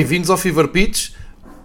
Bem-vindos ao Fever Pitch.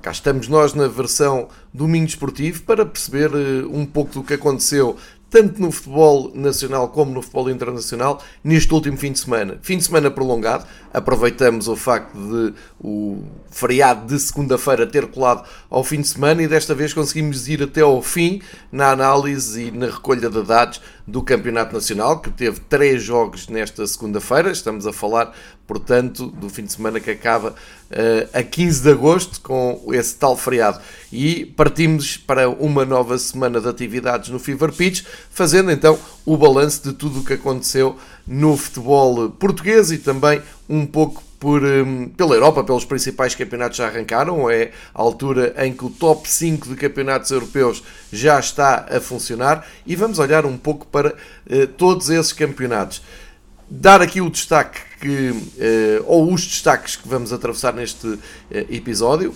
Cá estamos nós na versão domingo esportivo para perceber uh, um pouco do que aconteceu tanto no futebol nacional como no futebol internacional, neste último fim de semana. Fim de semana prolongado, aproveitamos o facto de o feriado de segunda-feira ter colado ao fim de semana e desta vez conseguimos ir até ao fim na análise e na recolha de dados do Campeonato Nacional, que teve três jogos nesta segunda-feira. Estamos a falar, portanto, do fim de semana que acaba uh, a 15 de agosto, com esse tal feriado. E partimos para uma nova semana de atividades no Fever Pitch, fazendo então o balanço de tudo o que aconteceu no futebol português e também um pouco por, um, pela Europa, pelos principais campeonatos já arrancaram. É a altura em que o top 5 de campeonatos europeus já está a funcionar e vamos olhar um pouco para uh, todos esses campeonatos. Dar aqui o destaque que, uh, ou os destaques que vamos atravessar neste uh, episódio,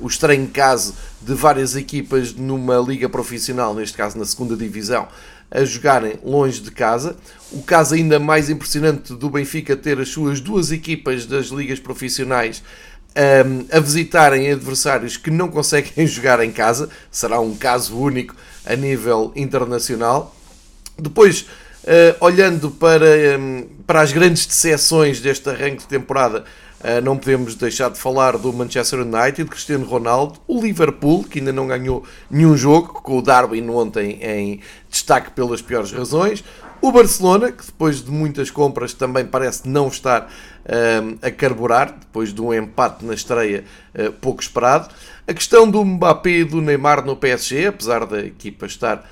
o estranho caso de várias equipas numa liga profissional, neste caso na segunda divisão, a jogarem longe de casa. O caso ainda mais impressionante do Benfica ter as suas duas equipas das ligas profissionais um, a visitarem adversários que não conseguem jogar em casa. Será um caso único a nível internacional. Depois, uh, olhando para, um, para as grandes decepções deste arranque de temporada, não podemos deixar de falar do Manchester United, Cristiano Ronaldo, o Liverpool, que ainda não ganhou nenhum jogo, com o Darwin ontem em destaque pelas piores razões, o Barcelona, que depois de muitas compras também parece não estar uh, a carburar, depois de um empate na estreia uh, pouco esperado. A questão do Mbappé e do Neymar no PSG, apesar da equipa estar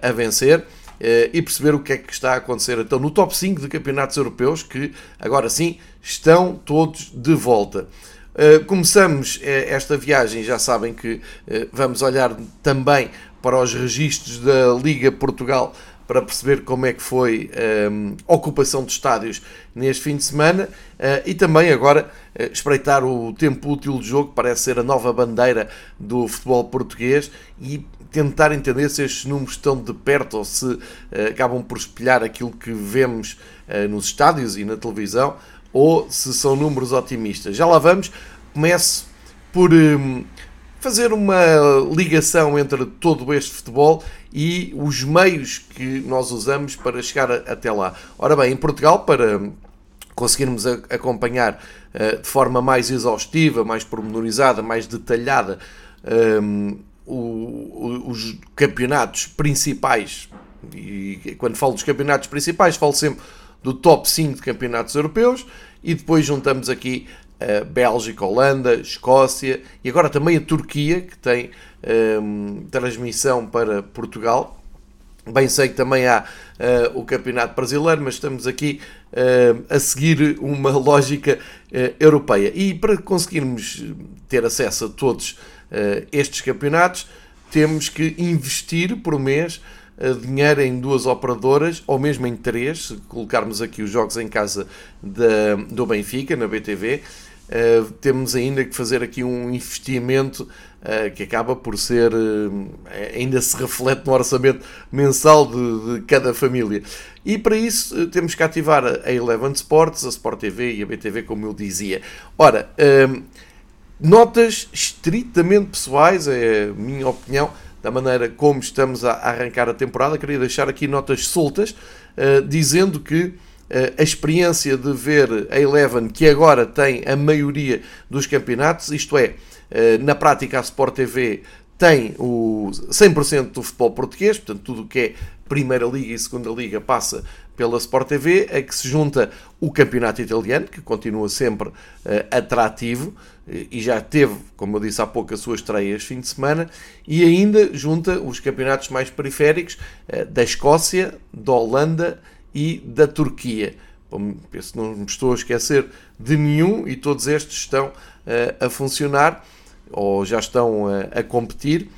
a vencer. Eh, e perceber o que é que está a acontecer então no top 5 de campeonatos europeus que agora sim estão todos de volta. Eh, começamos eh, esta viagem, já sabem que vamos olhar também para os registros da Liga Portugal para perceber como é que foi a ocupação de estádios neste fim de semana e também agora espreitar o tempo útil de jogo, parece ser a nova bandeira do futebol português e tentar entender se estes números estão de perto ou se uh, acabam por espelhar aquilo que vemos uh, nos estádios e na televisão ou se são números otimistas. Já lá vamos. Começo por um, fazer uma ligação entre todo este futebol e os meios que nós usamos para chegar até lá. Ora bem, em Portugal, para conseguirmos acompanhar uh, de forma mais exaustiva, mais pormenorizada, mais detalhada um, o, o, os campeonatos principais, e quando falo dos campeonatos principais, falo sempre do top 5 de campeonatos europeus, e depois juntamos aqui a Bélgica, Holanda, Escócia e agora também a Turquia, que tem um, transmissão para Portugal. Bem sei que também há uh, o Campeonato Brasileiro, mas estamos aqui uh, a seguir uma lógica uh, europeia. E para conseguirmos ter acesso a todos estes campeonatos, temos que investir por mês uh, dinheiro em duas operadoras, ou mesmo em três, se colocarmos aqui os jogos em casa da, do Benfica, na BTV. Uh, temos ainda que fazer aqui um investimento uh, que acaba por ser, uh, ainda se reflete no orçamento mensal de, de cada família. E para isso temos que ativar a Eleven Sports, a Sport TV e a BTV, como eu dizia. Ora, Notas estritamente pessoais, é a minha opinião, da maneira como estamos a arrancar a temporada. Queria deixar aqui notas soltas, uh, dizendo que uh, a experiência de ver a Eleven, que agora tem a maioria dos campeonatos, isto é, uh, na prática a Sport TV tem o 100% do futebol português, portanto, tudo o que é Primeira Liga e Segunda Liga passa pela Sport TV, a que se junta o Campeonato Italiano, que continua sempre uh, atrativo e já teve, como eu disse há pouco, a sua estreia este fim de semana, e ainda junta os campeonatos mais periféricos uh, da Escócia, da Holanda e da Turquia. Penso não me estou a esquecer de nenhum e todos estes estão uh, a funcionar ou já estão a competir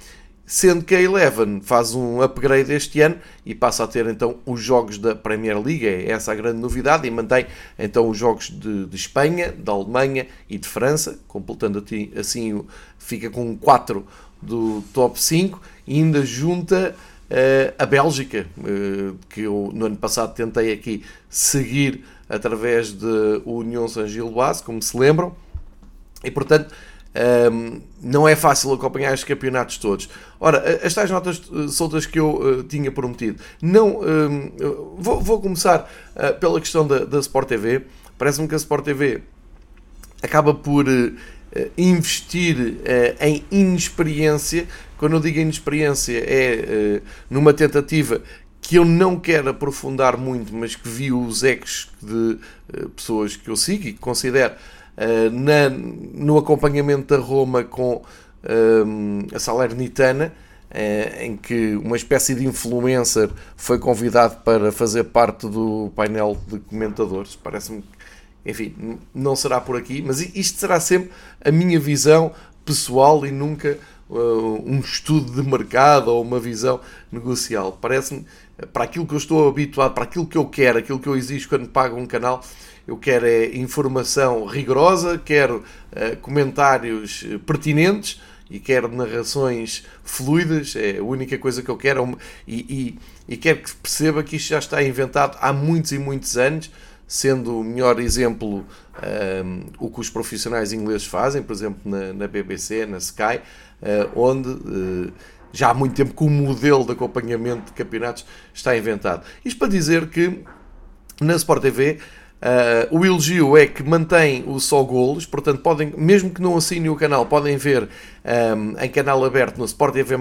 sendo que a Eleven faz um upgrade este ano e passa a ter então os jogos da Premier League, é essa a grande novidade, e mantém então os jogos de, de Espanha, da Alemanha e de França, completando assim, fica com 4 do top 5, e ainda junta uh, a Bélgica, uh, que eu no ano passado tentei aqui seguir através de União Saint-Gilloise, como se lembram, E portanto, um, não é fácil acompanhar estes campeonatos todos. Ora, as tais notas eh, soltas que eu uh, tinha prometido. Não, um, vou, vou, começar uh, pela questão da, da Sport TV. Parece-me que a Sport TV acaba por uh, investir em inexperiência. Quando eu digo inexperiência, é numa tentativa que eu não quero aprofundar muito, mas que vi os ex de pessoas que eu sigo e que considero na, no acompanhamento da Roma com uh, a Salernitana, uh, em que uma espécie de influencer foi convidado para fazer parte do painel de comentadores. Parece-me enfim, não será por aqui, mas isto será sempre a minha visão pessoal e nunca um estudo de mercado ou uma visão negocial. Parece-me, para aquilo que eu estou habituado, para aquilo que eu quero, aquilo que eu exijo quando pago um canal, eu quero é informação rigorosa, quero uh, comentários eh, pertinentes e quero narrações fluidas, é a única coisa que eu quero. É e, e, e quero que perceba que isto já está inventado há muitos e muitos anos, sendo o melhor exemplo um, ehm, o que os profissionais ingleses fazem, por exemplo, na, na BBC, na Sky, uh, onde. Uh, já há muito tempo que o modelo de acompanhamento de campeonatos está inventado. Isto para dizer que na Sport TV Uh, o elogio é que mantém o só golos, portanto, podem, mesmo que não assinem o canal, podem ver um, em canal aberto no Sport TV,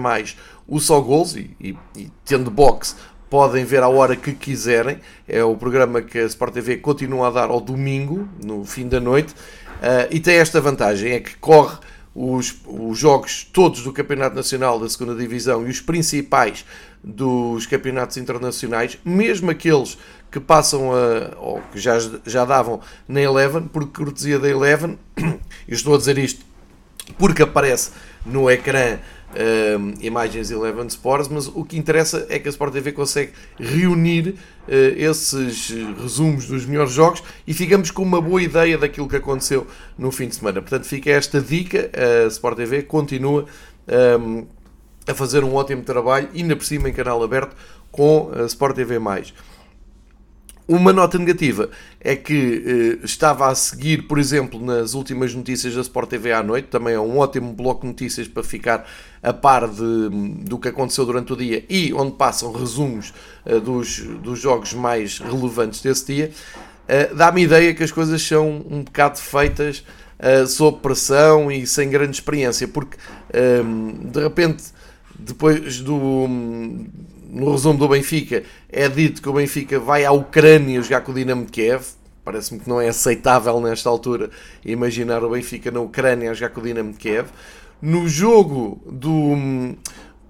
o só golos e, e, e, tendo box, podem ver a hora que quiserem. É o programa que a Sport TV continua a dar ao domingo, no fim da noite, uh, e tem esta vantagem: é que corre os, os jogos todos do Campeonato Nacional da Segunda Divisão e os principais dos campeonatos internacionais, mesmo aqueles que passam a, ou que já, já davam na Eleven, por cortesia da Eleven, eu estou a dizer isto porque aparece no ecrã uh, imagens Eleven Sports, mas o que interessa é que a Sport TV consegue reunir uh, esses resumos dos melhores jogos e ficamos com uma boa ideia daquilo que aconteceu no fim de semana. Portanto, fica esta dica, a Sport TV continua um, a fazer um ótimo trabalho, ainda por cima em canal aberto, com a Sport TV+. Uma nota negativa é que eh, estava a seguir, por exemplo, nas últimas notícias da Sport TV à noite, também é um ótimo bloco de notícias para ficar a par de, do que aconteceu durante o dia e onde passam resumos eh, dos, dos jogos mais relevantes desse dia. Eh, Dá-me ideia que as coisas são um bocado feitas sob pressão e sem grande experiência, porque de repente, depois do no resumo do Benfica, é dito que o Benfica vai à Ucrânia jogar com o Dinamo de Kiev. Parece-me que não é aceitável nesta altura imaginar o Benfica na Ucrânia a jogar com o Dinamo de Kiev. No jogo do um,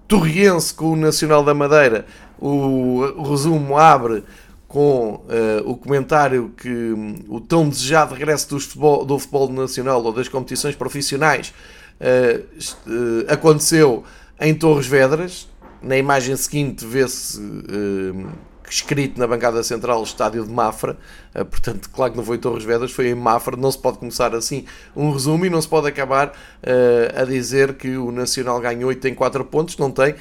Torriense com o Nacional da Madeira, o, o resumo abre com uh, o comentário que um, o tão desejado regresso do futebol, do futebol nacional ou das competições profissionais uh, uh, aconteceu em Torres Vedras, na imagem seguinte vê-se uh, escrito na bancada central Estádio de Mafra, uh, portanto, claro que não foi em Torres Vedras, foi em Mafra. Não se pode começar assim um resumo e não se pode acabar uh, a dizer que o Nacional ganhou e tem 4 pontos. Não tem,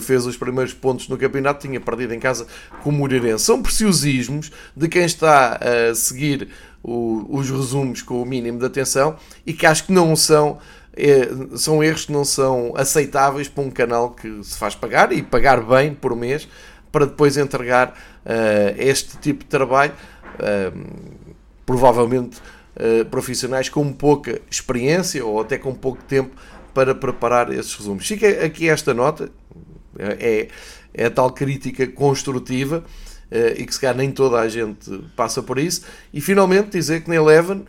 fez os primeiros pontos no campeonato, tinha perdido em casa com o Moreirense. São preciosismos de quem está a seguir o, os resumos com o mínimo de atenção e que acho que não são é, são erros que não são aceitáveis para um canal que se faz pagar e pagar bem por mês para depois entregar uh, este tipo de trabalho, uh, provavelmente uh, profissionais com pouca experiência ou até com pouco tempo para preparar esses resumos. Fica aqui esta nota, é, é a tal crítica construtiva e que se calhar nem toda a gente passa por isso. E finalmente dizer que na Eleven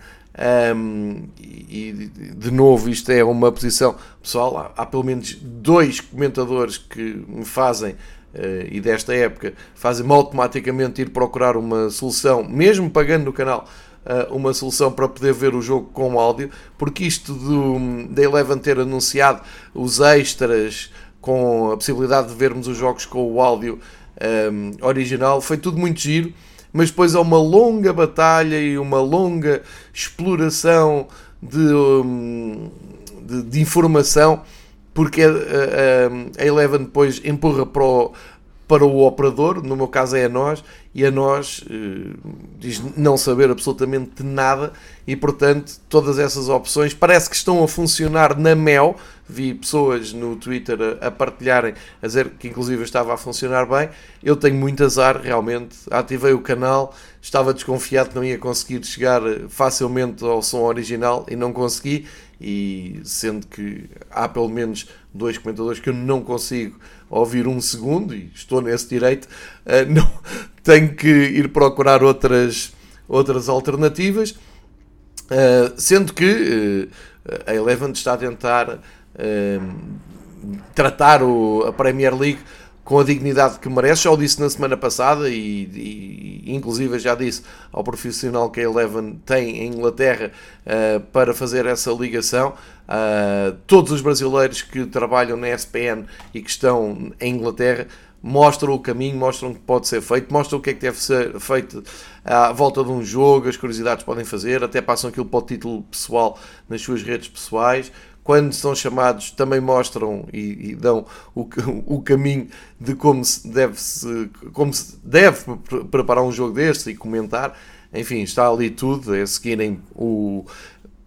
um, e de novo, isto é uma posição pessoal. Há, há pelo menos dois comentadores que me fazem, uh, e desta época, fazem-me automaticamente ir procurar uma solução, mesmo pagando no canal, uh, uma solução para poder ver o jogo com áudio, porque isto do, da Eleven ter anunciado os extras com a possibilidade de vermos os jogos com o áudio um, original foi tudo muito giro mas depois há uma longa batalha e uma longa exploração de, hum, de, de informação, porque a, a, a, Eleven depois empurra para o, para o operador, no meu caso é a nós, e a nós eh, diz não saber absolutamente nada e, portanto, todas essas opções parece que estão a funcionar na Mel. Vi pessoas no Twitter a, a partilharem, a dizer que inclusive estava a funcionar bem. Eu tenho muito azar, realmente. Ativei o canal, estava desconfiado que não ia conseguir chegar facilmente ao som original e não consegui. E sendo que há pelo menos dois comentadores que eu não consigo ouvir um segundo, e estou nesse direito, uh, não, tenho que ir procurar outras, outras alternativas, uh, sendo que uh, a Eleven está a tentar tratar o, a Premier League com a dignidade que merece. Já o disse na semana passada e, e inclusive já disse ao profissional que a Eleven tem em Inglaterra uh, para fazer essa ligação. Uh, todos os brasileiros que trabalham na SPN e que estão em Inglaterra mostram o caminho, mostram o que pode ser feito, mostram o que é que deve ser feito à volta de um jogo, as curiosidades podem fazer, até passam aquilo para o título pessoal nas suas redes pessoais, quando são chamados, também mostram e, e dão o, o, caminho de como se deve, -se, como se deve preparar um jogo deste e comentar. Enfim, está ali tudo. É seguirem o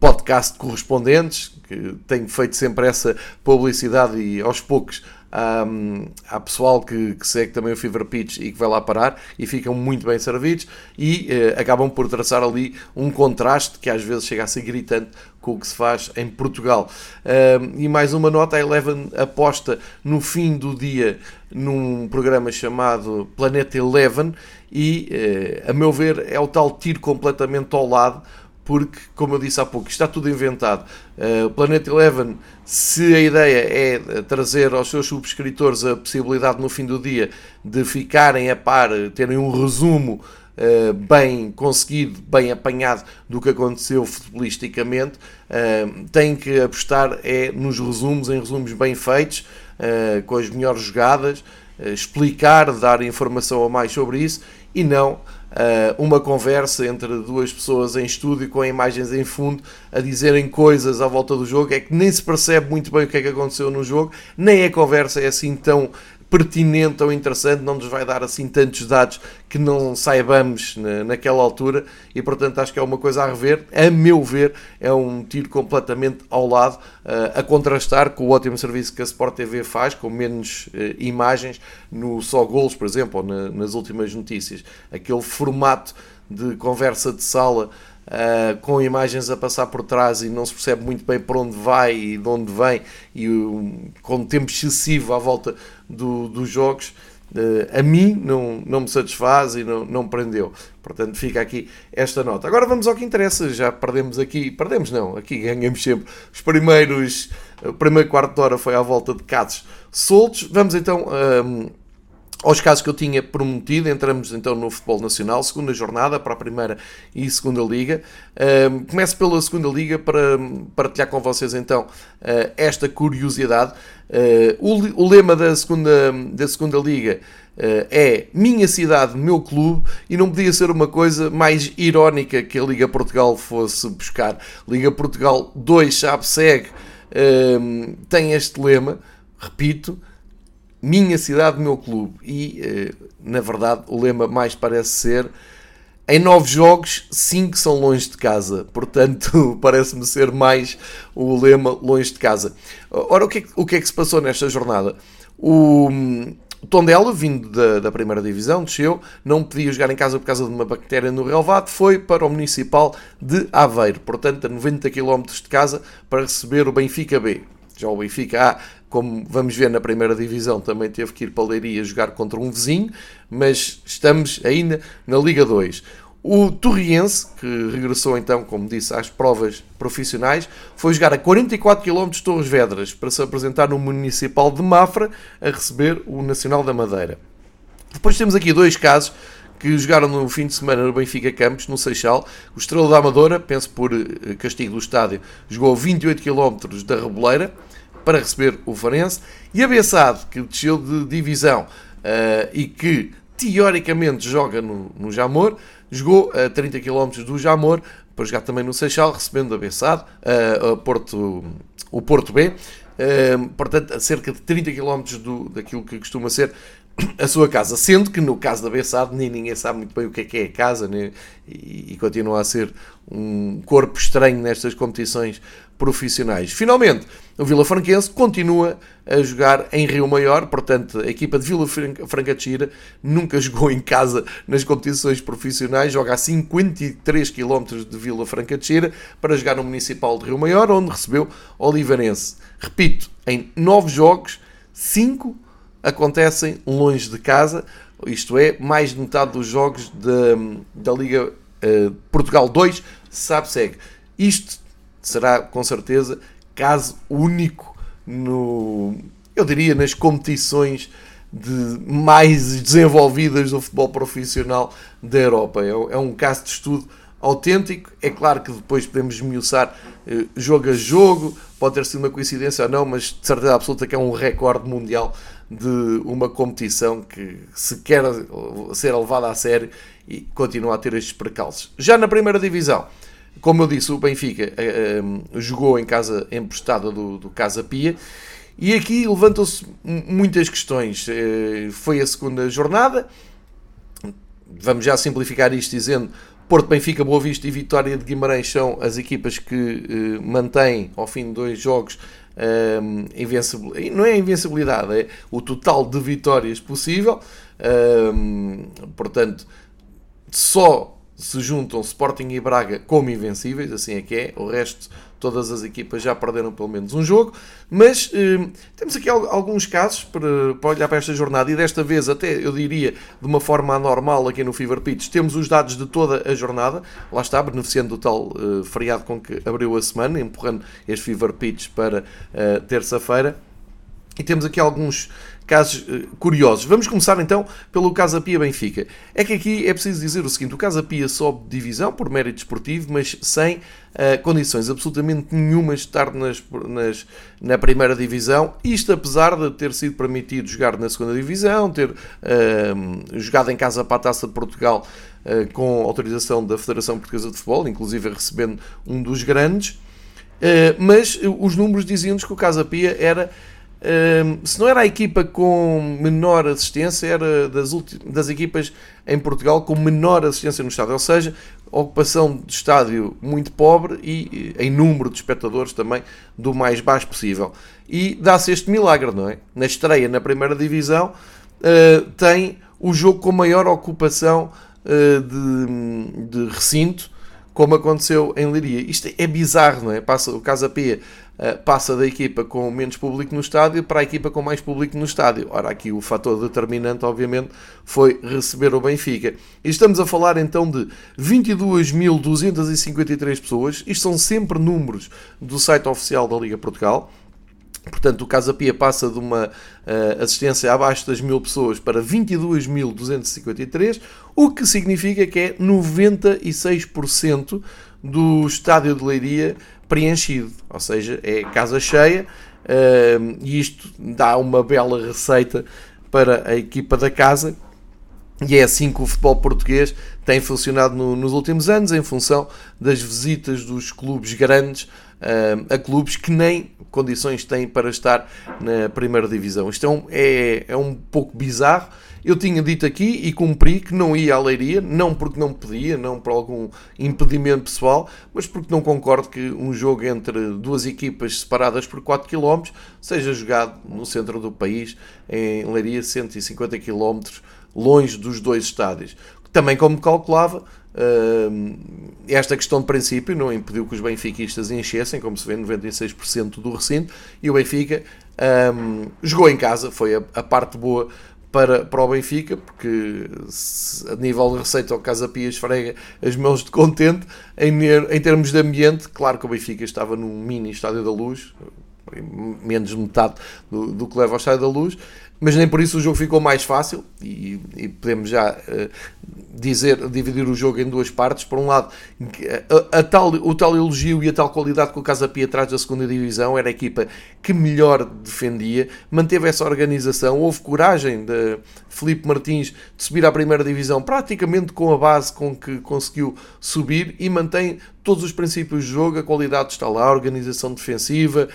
podcast correspondentes, que tenho feito sempre essa publicidade e aos poucos um, há pessoal que, que, segue também o Fever Pitch e que vai lá parar e ficam muito bem servidos e uh, acabam por traçar ali um contraste que às vezes chega a ser gritante com o que se faz em Portugal. E mais uma nota: a Eleven aposta no fim do dia num programa chamado Planeta Eleven e, uh, a meu ver, é o tal tiro completamente ao lado porque, como eu disse há pouco, está tudo inventado. Uh, Planeta Eleven, se a ideia é trazer aos seus subscritores a possibilidade no fim do dia de ficarem a par, terem um resumo uh, bem conseguido, bem apanhado do que aconteceu futbolisticamente, uh, tem que apostar é nos resumos, em resumos bem feitos, com as melhores jogadas, explicar, dar informação a mais sobre isso e não uh, uma conversa entre duas pessoas em estúdio com imagens em fundo a dizerem coisas à volta do jogo, é que nem se percebe muito bem o que é que aconteceu no jogo, nem a conversa é assim tão pertinente ou interessante, não nos vai dar assim tantos dados que não saibamos na, naquela altura e portanto acho que é uma coisa a rever. A meu ver, é um tiro completamente ao lado, uh, a contrastar com o ótimo serviço que a Sport TV faz, com menos uh, imagens no só gols, por exemplo, ou na, nas últimas notícias. Aquele formato de conversa de sala Uh, com imagens a passar por trás e não se percebe muito bem para onde vai e de onde vem, e um, com tempo excessivo à volta do, dos jogos, uh, a mim não, não me satisfaz e não, não prendeu. Portanto, fica aqui esta nota. Agora vamos ao que interessa. Já perdemos aqui, perdemos não, aqui ganhamos sempre. Os primeiros, o primeiro quarto de hora foi à volta de casos soltos. Vamos então. Um, aos casos que eu tinha prometido, entramos então no futebol nacional, segunda jornada para a primeira e segunda liga. Começo pela segunda liga para partilhar com vocês então uh, esta curiosidade. Uh, o, o, lema da segunda, da segunda liga uh, é Minha cidade, meu clube, e não podia ser uma coisa mais irónica que a Liga Portugal fosse buscar. Liga Portugal 2, sabe, segue, tem este lema, repito minha cidade, meu clube. E, eh, na verdade, o lema mais parece ser em nove jogos, cinco são longe de casa. Portanto, parece-me ser mais o lema longe de casa. Ora, o que é, o que, é que se passou nesta jornada? O, o Tondela, vindo da, da, primeira divisão, desceu, não podia jogar em casa por causa de uma bactéria no relvado, foi para o Municipal de Aveiro, portanto a 90 km de casa, para receber o Benfica B. Já o Benfica A como vamos ver na primeira divisão, também teve que ir para a Leiria jogar contra um vizinho, mas estamos ainda na Liga 2. O Torriense, que regressou então, como disse, às provas profissionais, foi jogar a 44 km de Torres Vedras para se apresentar no Municipal de Mafra a receber o Nacional da Madeira. Depois temos aqui dois casos que jogaram no fim de semana no Benfica Campos, no Seixal. O Estrela da Amadora, penso por eh, castigo do estádio, jogou 28 km da Reboleira para receber o Farense. E a Bessade, que desceu de divisão uh, e que teoricamente joga no, no Jamor, jogou a 30 km do Jamor para jogar também no Seixal, recebendo a Bessade, uh, a Porto, o Porto B. Uh, portanto, a cerca de 30 km do, daquilo que costuma ser a sua casa. Sendo que no caso da Bessade nem ninguém sabe muito bem o que é que é a casa né? e, e continua a ser um corpo estranho nestas competições profissionais. Finalmente, o Vila Franquense continua a jogar em Rio Maior, portanto, a equipa de Vila Franca de Xira nunca jogou em casa nas competições profissionais, joga a 53 km de Vila Franca de Xira para jogar no Municipal de Rio Maior, onde recebeu Olivarense. Repito, em 9 jogos, 5 acontecem longe de casa, isto é, mais de metade dos jogos da, da Liga uh, Portugal 2 sabe-segue. Isto será com certeza caso único no, eu diria, nas competições de mais desenvolvidas do futebol profissional da Europa. É, é um caso de estudo autêntico. É claro que depois podemos esmiuçar eh, jogo a jogo, pode ter sido uma coincidência ou não, mas de certeza absoluta que é um recorde mundial de uma competição que se quer ser levada a sério e continua a ter estes percalços. Já na primeira divisão, como eu disse, o Benfica eh, eh, jogou em casa emprestada do, do Casa Pia e aqui levantam-se muitas questões. Eh, foi a segunda jornada, vamos já simplificar isto dizendo Porto, Benfica, Boa Vista e Vitória de Guimarães são as equipas que mantêm ao fim de dois jogos eh, invencibilidade. Não é invencibilidade, é o total de vitórias possível. Portanto, só se juntam Sporting e Braga como invencíveis, assim é que é, o resto, todas as equipas já perderam pelo menos um jogo, mas eh, temos aqui alguns casos para, para, olhar para esta jornada e desta vez até eu diria de uma forma anormal aqui no Fever Pitch, temos os dados de toda a jornada, lá está, beneficiando do tal eh, feriado com que abriu a semana, empurrando este Fever Pitch para eh, terça-feira, e temos aqui alguns casos uh, curiosos. Vamos começar então pelo Casa Pia Benfica. É que aqui é preciso dizer o seguinte: o Casa Pia sobe divisão por mérito esportivo, mas sem uh, condições absolutamente nenhumas de estar nas, nas, na primeira divisão. Isto apesar de ter sido permitido jogar na segunda divisão, ter uh, jogado em casa para a Taça de Portugal com autorização da Federação Portuguesa de Futebol, inclusive recebendo um dos grandes. mas os números diziam-nos que o Casa Pia era se não era a equipa com menor assistência, era das, das equipas em Portugal com menor assistência no estádio, ou seja, ocupação de estádio muito pobre e em número de espectadores também do mais baixo possível. E dá-se este milagre, não é? Na estreia na primeira divisão uh, tem o jogo com maior ocupação uh, de, de recinto, como aconteceu em Liria. Isto é bizarro, não é? Passa o Casa Pia eh, passa da equipa com menos público no estádio para a equipa com mais público no estádio. Ora, aqui o fator determinante, obviamente, foi receber o Benfica. E estamos a falar então de 22.253 pessoas. Isto são sempre números do site oficial da Liga Portugal. Portanto, o Casa Pia passa de uma uh, assistência abaixo das mil pessoas para 22.253, o que significa que é 96% do estádio de Leiria preenchido, ou seja, é casa cheia uh, e isto dá uma bela receita para a equipa da casa e é assim que o futebol português tem funcionado no, nos últimos anos, em função das visitas dos clubes grandes uh, a clubes que nem condições têm para estar na primeira divisão. Isto é um, é, é um pouco bizarro, eu tinha dito aqui e cumpri que não ia à Leiria, não porque não podia, não por algum impedimento pessoal, mas porque não concordo que um jogo entre duas equipas separadas por 4 km seja jogado no centro do país, em Leiria, 150 km longe dos dois estádios. Também, como calculava, esta questão de princípio não impediu que os benfiquistas enchessem, como se vê, 96% do recinto, e o Benfica um, jogou em casa, foi a, a parte boa para, para o Benfica, porque se, a nível de receita o Casa Pia esfrega as mãos de contente. Em, em termos de ambiente, claro que o Benfica estava num mini Estádio da Luz, menos metade do, do que leva ao Estádio da Luz, mas nem por isso o jogo ficou mais fácil e, e podemos já uh, dizer, dividir o jogo em duas partes. Por um lado, a, a, tal, o tal elogio e a tal qualidade que o Casa Pia traz da segunda divisão era a equipa que melhor defendia, manteve essa organização, houve coragem de Felipe Martins de subir à primeira divisão praticamente com a base com que conseguiu subir e mantém todos os princípios de jogo, a qualidade está lá, a organização defensiva,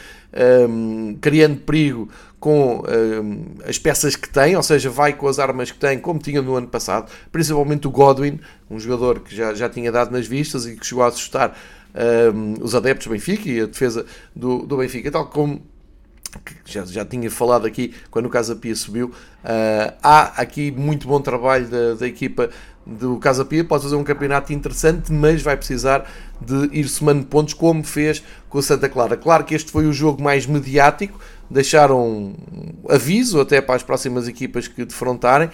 um, criando perigo com um, as peças que tem, ou seja, vai com as armas que tem, como tinha no ano passado, principalmente o Godwin, um jogador que já, já tinha dado nas vistas e que chegou a assustar um, os adeptos do Benfica e a defesa do, do Benfica, tal como já, já tinha falado aqui quando o Casa Pia subiu. Uh, há aqui muito bom trabalho da, da equipa do Casa Pia, pode fazer um campeonato interessante, mas vai precisar de ir somando pontos como fez com o Santa Clara. Claro que este foi o jogo mais mediático, deixaram aviso até para as próximas equipas que defrontarem, uh,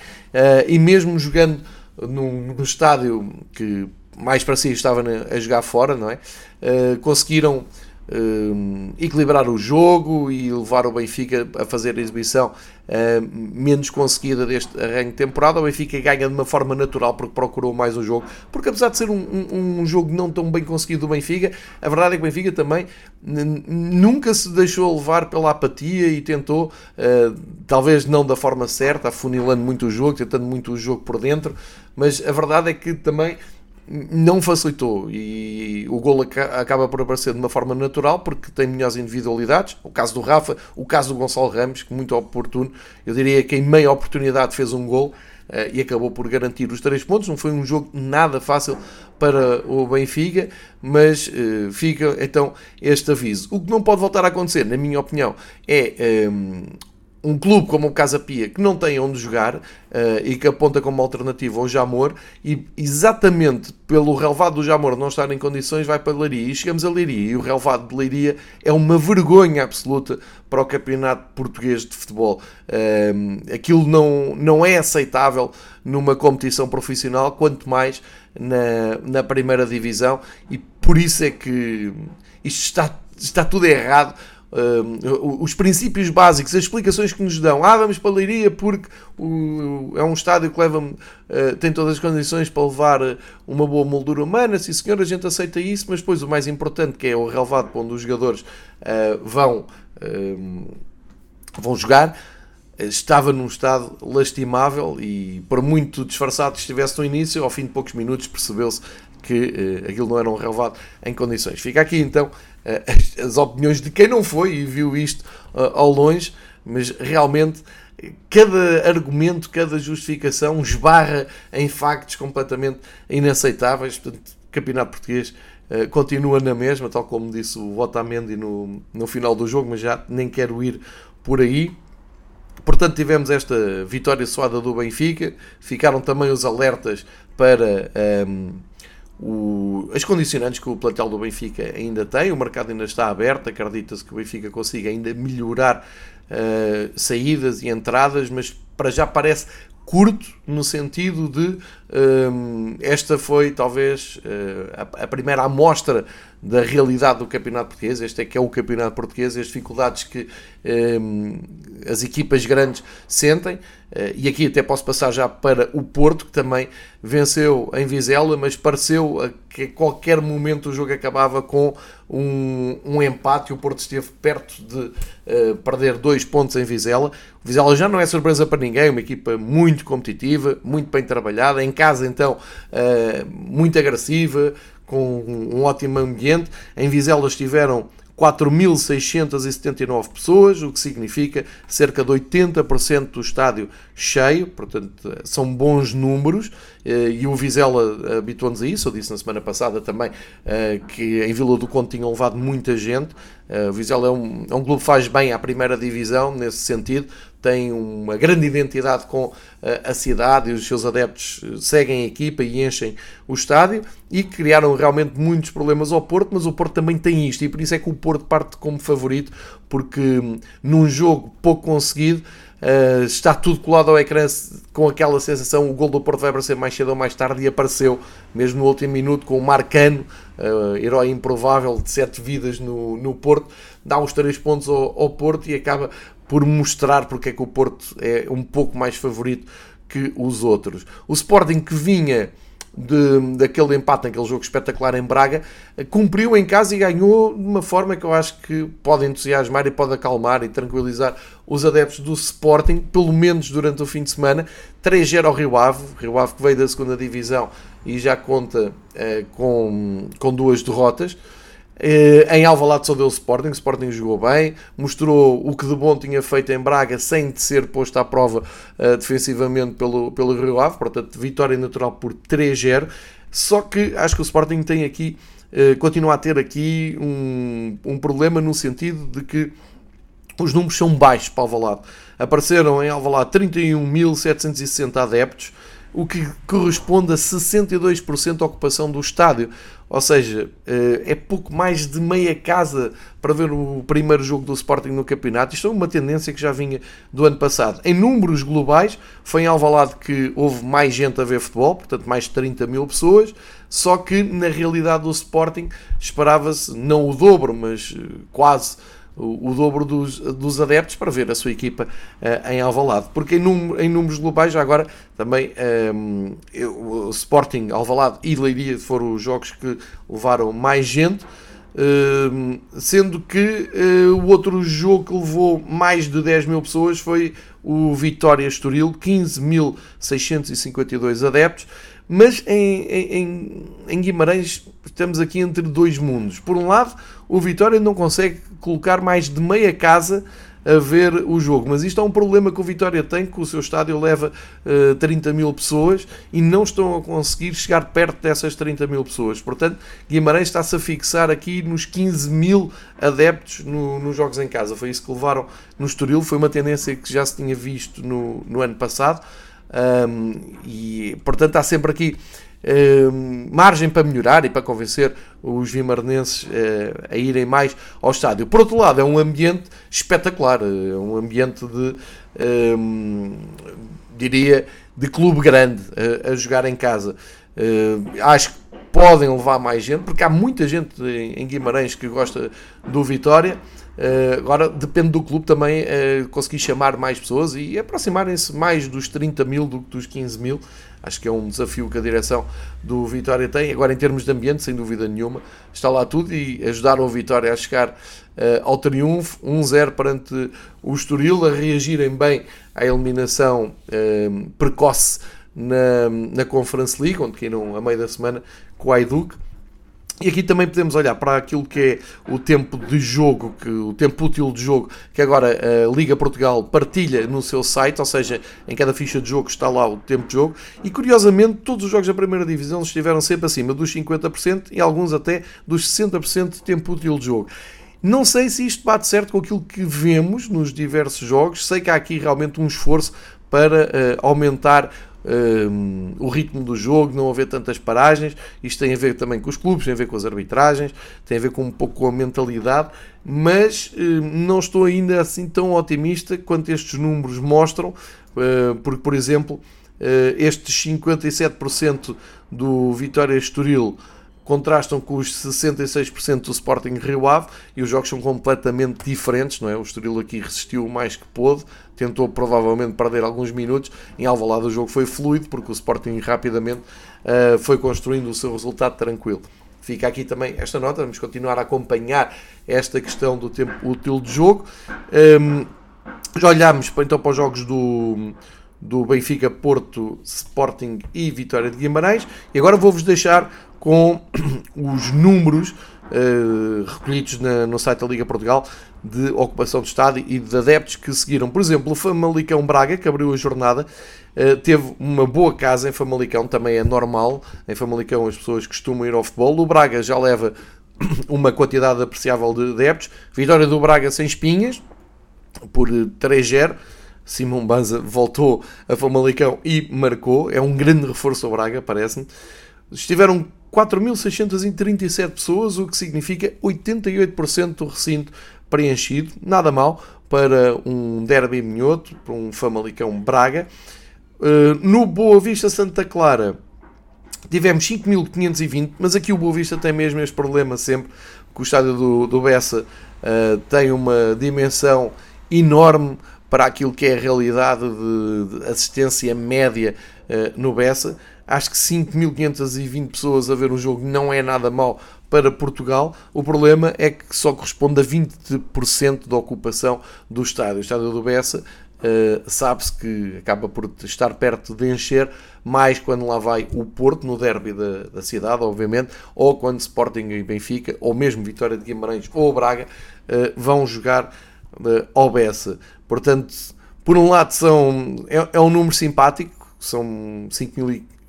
e mesmo jogando no, no estádio que mais para si estava a jogar fora, não é? Uh, conseguiram uh, equilibrar o jogo e levar o Benfica a fazer a exibição uh, menos conseguida deste arranque de temporada. O Benfica ganha de uma forma natural porque procurou mais o jogo, porque apesar de ser um, um, um jogo não tão bem conseguido do Benfica, a verdade é que o Benfica também nunca se deixou levar pela apatia e tentou, uh, talvez não da forma certa, afunilando muito o jogo, tentando muito o jogo por dentro, mas a verdade é que também não facilitou e o gol acaba por aparecer de uma forma natural porque tem melhores individualidades. O caso do Rafa, o caso do Gonçalo Ramos, que muito oportuno, eu diria que em meia oportunidade fez um gol uh, e acabou por garantir os três pontos. Não foi um jogo nada fácil para o Benfica, mas uh, fica então este aviso. O que não pode voltar a acontecer, na minha opinião, é um, eh, um clube como o Casa Pia que não tem onde jogar uh, e que aponta como alternativa ao Jamor e exatamente pelo relevado do Jamor não estar em condições vai para Leiria. E chegamos a Leiria e o relevado de Leiria é uma vergonha absoluta para o campeonato português de futebol. Uh, aquilo não, não é aceitável numa competição profissional quanto mais na, na primeira divisão e por isso é que isto está, está tudo errado os princípios básicos, as explicações que nos dão. Ah, vamos para a Leiria porque o, é um estádio que leva, uh, tem todas as condições para levar ah, uma boa moldura humana. Sim, senhor, a gente aceita isso, mas depois o mais importante, que é o relevado para onde os jogadores uh, vão, vão jogar estava num estado lastimável e por muito disfarçado que estivesse no início, ao fim de poucos minutos percebeu-se que uh, aquilo não era um relevado em condições. Fica aqui então as, as, opiniões de quem não foi e viu isto uh, ao longe, mas realmente cada argumento, cada justificação esbarra em factos completamente inaceitáveis. Portanto, o Campeonato Português continua na mesma, tal como disse o Otamendi no, no final do jogo, mas já nem quero ir por aí. Portanto, tivemos esta vitória suada do Benfica, ficaram também os alertas para. Um, ehm, o, as condicionantes que o plantel do Benfica ainda tem, o mercado ainda está aberto, acredita-se que o Benfica consiga ainda melhorar uh, saídas e entradas, mas para já parece curto no sentido de um, esta foi talvez uh, a, a, primeira amostra da realidade do campeonato português. Este é que é o campeonato português, as dificuldades que um, as equipas grandes sentem. Uh, e aqui até posso passar já para o Porto, que também venceu em Vizela, mas pareceu que a qualquer momento o jogo acabava com um, um empate. O Porto esteve perto de uh, perder dois pontos em Vizela. O Vizela já não é surpresa para ninguém, uma equipa muito competitiva, muito bem trabalhada. Em casa, então, uh, muito agressiva, com um ótimo ambiente. Em Vizela estiveram 4.679 pessoas, o que significa cerca de 80% do estádio cheio, portanto são bons números, eh, e o Vizela habituou-nos a isso, eu disse na semana passada também eh, que em Vila do Conde tinham levado muita gente, o Vizela é um, é um clube que faz bem à primeira divisão, nesse sentido, tem uma grande identidade com a cidade e os seus adeptos seguem a equipa e enchem o estádio e criaram realmente muitos problemas ao Porto, mas o Porto também tem isto e por isso é que o Porto parte como favorito, porque hum, num jogo pouco conseguido Uh, está tudo colado ao ecrã com aquela sensação. O gol do Porto vai aparecer mais cedo ou mais tarde e apareceu, mesmo no último minuto, com o Marcano, uh, herói improvável de sete vidas no, no Porto, dá os três pontos ao, ao Porto e acaba por mostrar porque é que o Porto é um pouco mais favorito que os outros. O Sporting que vinha de, daquele empate naquele jogo espetacular em Braga, cumpriu em casa e ganhou de uma forma que eu acho que pode entusiasmar e pode acalmar e tranquilizar os adeptos do Sporting, pelo menos durante o fim de semana. 3-0 ao Rio Ave, Rio Ave que veio da segunda divisão e já conta eh, com, com duas derrotas. Eh, em Alvalade só deu Sporting, Sporting jogou bem, mostrou o que de bom tinha feito em Braga sem ser posto à prova uh, defensivamente pelo, pelo Rio Ave, portanto vitória natural por 3-0, só que acho que o Sporting tem aqui, uh, continua a ter aqui um, um problema no sentido de que os números são baixos para Alvalade. Apareceram em Alvalade 31.760 adeptos, o que corresponde a 62% da ocupação do estádio. Ou seja, eh, é pouco mais de meia casa para ver o primeiro jogo do Sporting no campeonato. Isto é uma tendência que já vinha do ano passado. Em números globais, foi em Alvalade que houve mais gente a ver futebol, portanto mais de 30 mil pessoas, só que na realidade do Sporting esperava-se não o dobro, mas eh, quase o, o dobro dos, dos adeptos para ver a sua equipa uh, em Alvalade. Porque em, num, em, números globais, já agora, também um, ehm, o Sporting, Alvalade e Leiria foram os jogos que levaram mais gente. Uh, sendo que uh, o outro jogo que levou mais de 10 mil pessoas foi o Vitória Estoril, 15.652 adeptos, mas em, em, em, Guimarães estamos aqui entre dois mundos. Por um lado, o Vitória não consegue colocar mais de meia casa a ver o jogo. Mas isto é um problema que o Vitória tem, que o seu estádio leva uh, eh, 30 mil pessoas e não estão a conseguir chegar perto dessas 30 mil pessoas. Portanto, Guimarães está-se a fixar aqui nos 15 mil adeptos no, nos jogos em casa. Foi isso que levaram no Estoril, foi uma tendência que já se tinha visto no, no ano passado. Um, e portanto há sempre aqui uh, margem para melhorar e para convencer os vimarnenses uh, a irem mais ao estádio. Por outro lado, é um ambiente espetacular, é um ambiente de, um, diria, de clube grande a, a jogar em casa. Uh, acho que podem levar mais gente, porque há muita gente em Guimarães que gosta do Vitória. Uh, agora depende do clube também uh, conseguir chamar mais pessoas e aproximarem-se mais dos 30 mil do que dos 15 mil. Acho que é um desafio que a direção do Vitória tem. Agora, em termos de ambiente, sem dúvida nenhuma, está lá tudo e ajudar o Vitória a chegar uh, ao triunfo 1-0 perante o Estoril, a reagirem bem à eliminação precoce na, na Conference League, onde caíram a meio da semana com o Aiduk. E aqui também podemos olhar para aquilo que é o tempo de jogo, que, o tempo útil de jogo, que agora a Liga Portugal partilha no seu site, ou seja, em cada ficha de jogo está lá o tempo de jogo. E curiosamente, todos os jogos da primeira divisão estiveram sempre acima dos 50% e alguns até dos 60% de tempo útil de jogo. Não sei se isto bate certo com aquilo que vemos nos diversos jogos. Sei que há aqui realmente um esforço para uh, aumentar o ritmo do jogo, não haver tantas paragens. Isto tem a ver também com os clubes, tem a ver com as arbitragens, tem a ver com um pouco com a mentalidade, mas não estou ainda assim tão otimista quanto estes números mostram, uh, porque, por exemplo, uh, estes 57% do Vitória Estoril contrastam com os 66% do Sporting Rio Ave e os jogos são completamente diferentes, não é? O Estoril aqui resistiu o mais que pôde, tentou provavelmente perder alguns minutos, em Alvalade o jogo foi fluido porque o Sporting rapidamente uh, foi construindo o seu resultado tranquilo. Fica aqui também esta nota, vamos continuar a acompanhar esta questão do tempo útil de jogo. Um, já olhámos então para os jogos do, do Benfica, Porto, Sporting e Vitória de Guimarães e agora vou-vos deixar com os números uh, recolhidos na, no site da Liga Portugal de ocupação de estádio e de adeptos que seguiram. Por exemplo, o Famalicão Braga, que abriu a jornada, uh, teve uma boa casa em Famalicão, também é normal. Em Famalicão as pessoas costumam ir ao futebol. O Braga já leva uma quantidade apreciável de adeptos. Vitória do Braga sem espinhas, por 3-0. Simão Banza voltou a Famalicão e marcou. É um grande reforço ao Braga, parece-me. Estiveram 4.637 pessoas, o que significa 88% do recinto preenchido. Nada mal para um derby minhoto, para um Famalicão Braga. Uh, no Boa Vista Santa Clara tivemos 5.520, mas aqui o Boa Vista tem mesmo este problema sempre, que o estádio do, do Bessa uh, tem uma dimensão enorme para aquilo que é a realidade de, de assistência média no Bessa. Acho que 5.520 pessoas a ver um jogo não é nada mal para Portugal. O problema é que só corresponde a 20% da ocupação do estádio. O estádio do Bessa Uh, sabe-se que acaba por estar perto de encher, mais quando lá vai o Porto, no derby da, da cidade, obviamente, ou quando Sporting e Benfica, ou mesmo Vitória de Guimarães ou Braga, uh, vão jogar uh, ao Bessa. Portanto, por um lado, são, é, é um número simpático, são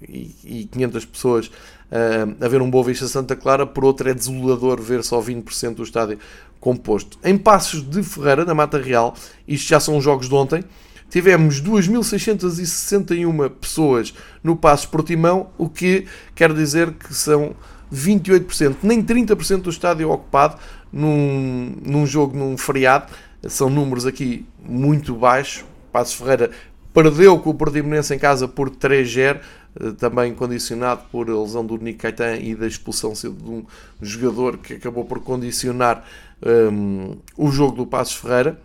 5.500 pessoas uh, a ver um Boa Vista Santa Clara, por outro é desolador ver só 20% do estádio composto. Em Passos de Ferreira, na Mata Real, isto já são jogos de ontem, tivemos 2.661 pessoas no Passos Portimão, o que quer dizer que são 28%, nem 30% do estádio ocupado num, num jogo, num feriado. São números aqui muito baixos. Passos Ferreira perdeu com o Portimonense em casa por 3-0, eh, também condicionado por a lesão do Nick e da expulsão de um jogador que acabou por condicionar um, o jogo do Passos Ferreira.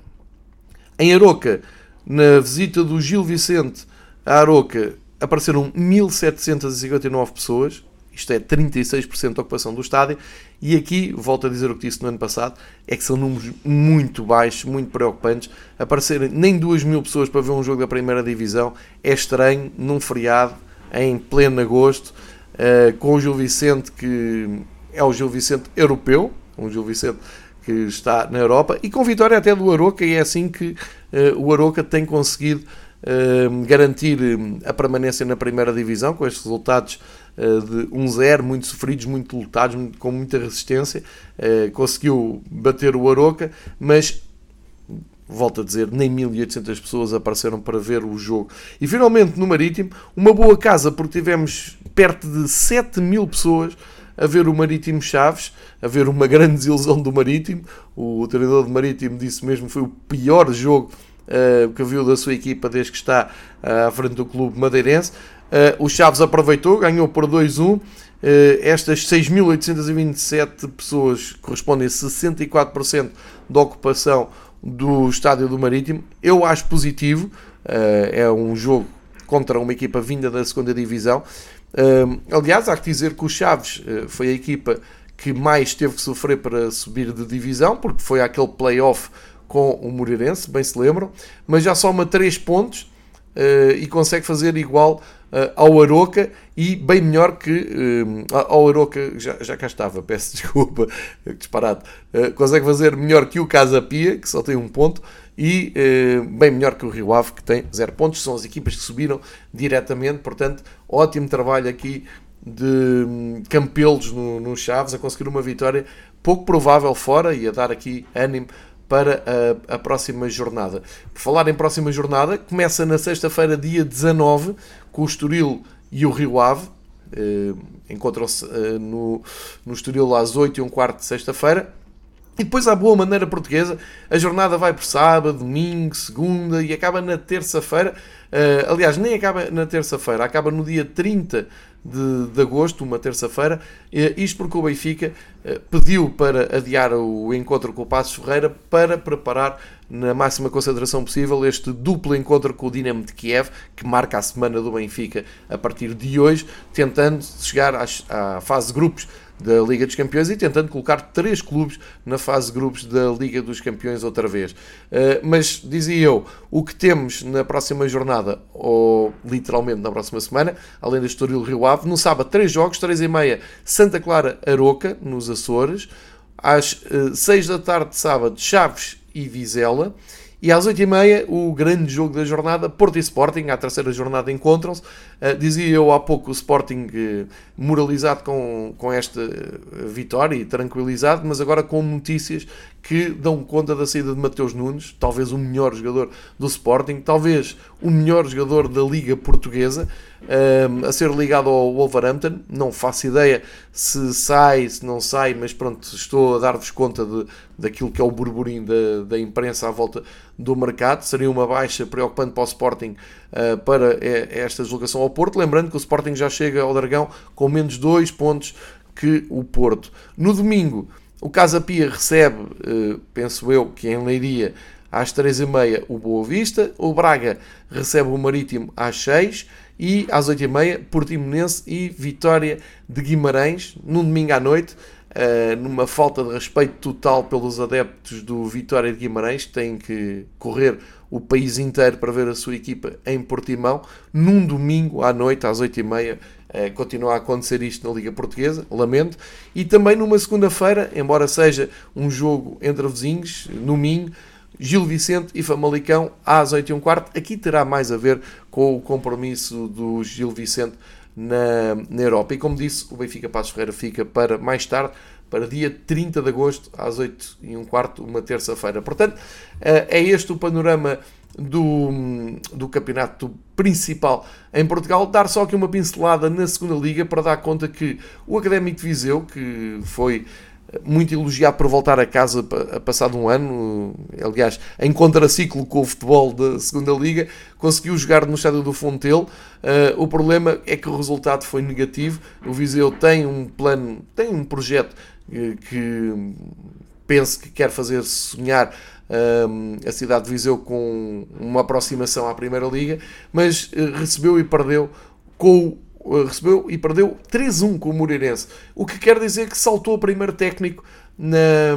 Em Aroca, na visita do Gil Vicente a Aroca, apareceram 1759 pessoas, isto é 36% da ocupação do estádio, e aqui, volto a dizer o que disse no ano passado, é que são números muito baixos, muito preocupantes. Aparecerem nem 2 mil pessoas para ver um jogo da primeira divisão é estranho, num feriado, em pleno agosto, uh, com o Gil Vicente, que é o Gil Vicente europeu, um Gil Vicente que está na Europa, e com vitória até do Aroca, e é assim que uh, o Aroca tem conseguido uh, garantir a permanência na primeira divisão, com estes resultados de 1-0, muito sofridos, muito lutados, com muita resistência, conseguiu bater o Aroca, mas volto a dizer, nem 1800 pessoas apareceram para ver o jogo. E finalmente no Marítimo, uma boa casa, porque tivemos perto de 7 mil pessoas a ver o Marítimo Chaves, a ver uma grande desilusão do Marítimo. O treinador do Marítimo disse mesmo foi o pior jogo uh, que viu da sua equipa desde que está uh, à frente do clube madeirense. Uh, o Chaves aproveitou, ganhou por 2-1. estas 6.827 pessoas correspondem a 64% da ocupação do Estádio do Marítimo. Eu acho positivo, uh, é um jogo contra uma equipa vinda da segunda Divisão. Uh, aliás, há que dizer que o Chaves uh, foi a equipa que mais teve que sofrer para subir de divisão, porque foi aquele play-off com o Moreirense, bem se lembram, mas já soma 3 pontos e consegue fazer igual uh, ao Aroca e bem melhor que uh, ao Aroca, já, já cá estava, peço desculpa, disparado, consegue fazer melhor que o Casa Pia, que só tem um ponto, e bem melhor que o Rio Ave, que tem zero pontos. São as equipas que subiram diretamente, portanto, ótimo trabalho aqui de um, Campelos no, no Chaves a conseguir uma vitória pouco provável fora e a dar aqui ânimo para a, a, próxima jornada. Por falar em próxima jornada, começa na sexta-feira, dia 19, com o Estoril e o Rio Ave. Uh, Encontram-se uh, no, no Estoril às 8 e um quarto de sexta-feira. E depois, à boa maneira portuguesa, a jornada vai por sábado, domingo, segunda e acaba na terça-feira. Uh, aliás, nem acaba na terça-feira, acaba no dia 30 de, de agosto, uma terça-feira. Isto porque o Benfica uh, pediu para adiar o encontro com o Passos Ferreira para preparar na máxima concentração possível este duplo encontro com o Dinamo de Kiev, que marca a semana do Benfica a partir de hoje, tentando chegar à fase de grupos da Liga dos Campeões e tentando colocar três clubes na fase de grupos da Liga dos Campeões outra vez. Uh, mas dizia eu, o que temos na próxima jornada, ou literalmente na próxima semana, além da Estoril Rio Ave, no sábado, três jogos, três e meia, Santa Clara Aroca, nos Açores, às uh, seis da tarde de sábado, Chaves e Vizela. E às 8h30, o grande jogo da jornada, Porto e Sporting, à terceira jornada encontram-se. Uh, dizia eu há pouco o Sporting uh, moralizado com, com esta vitória e tranquilizado, mas agora com notícias que dão conta da saída de Mateus Nunes, talvez o melhor jogador do Sporting, talvez o melhor jogador da Liga Portuguesa a ser ligado ao Wolverhampton. Não faço ideia se sai, se não sai, mas pronto, estou a dar-vos conta de, daquilo que é o burburinho da, da imprensa à volta do mercado. Seria uma baixa preocupante para o Sporting uh, para esta deslocação ao Porto. Lembrando que o Sporting já chega ao Dragão com menos dois pontos que o Porto. No domingo, o Casa Pia recebe, uh, penso eu, que em Leiria, às 3h30 o Boa Vista, o Braga recebe o Marítimo às 6 e às 8h30 Portimonense e Vitória de Guimarães, num domingo à noite, uh, numa falta de respeito total pelos adeptos do Vitória de Guimarães, que têm que correr o país inteiro para ver a sua equipa em Portimão, num domingo à noite, às 8h30, uh, continua a acontecer isto na Liga Portuguesa, lamento, e também numa segunda-feira, embora seja um jogo entre vizinhos, no Minho, Gil Vicente e Famalicão às 8 e um quarto. Aqui terá mais a ver com o compromisso do Gil Vicente na, na Europa. E como disse, o Benfica Passos Ferreira fica para mais tarde, para dia 30 de agosto, às 8 e um quarto, uma terça-feira. Portanto, eh, é este o panorama do, do campeonato principal em Portugal. Dar só aqui uma pincelada na segunda liga para dar conta que o Académico de Viseu, que foi muito elogiado por voltar a casa a passado um ano, aliás, em contraciclo com o futebol da segunda liga, conseguiu jogar no estádio do Fontelo. Uh, o problema é que o resultado foi negativo. O Viseu tem um plano, tem um projeto uh, que penso que quer fazer sonhar uh, a cidade de Viseu com uma aproximação à Primeira Liga, mas recebeu e perdeu com eh, recebeu e perdeu 3-1 com o Moreirense. O que quer dizer que saltou o primeiro técnico na,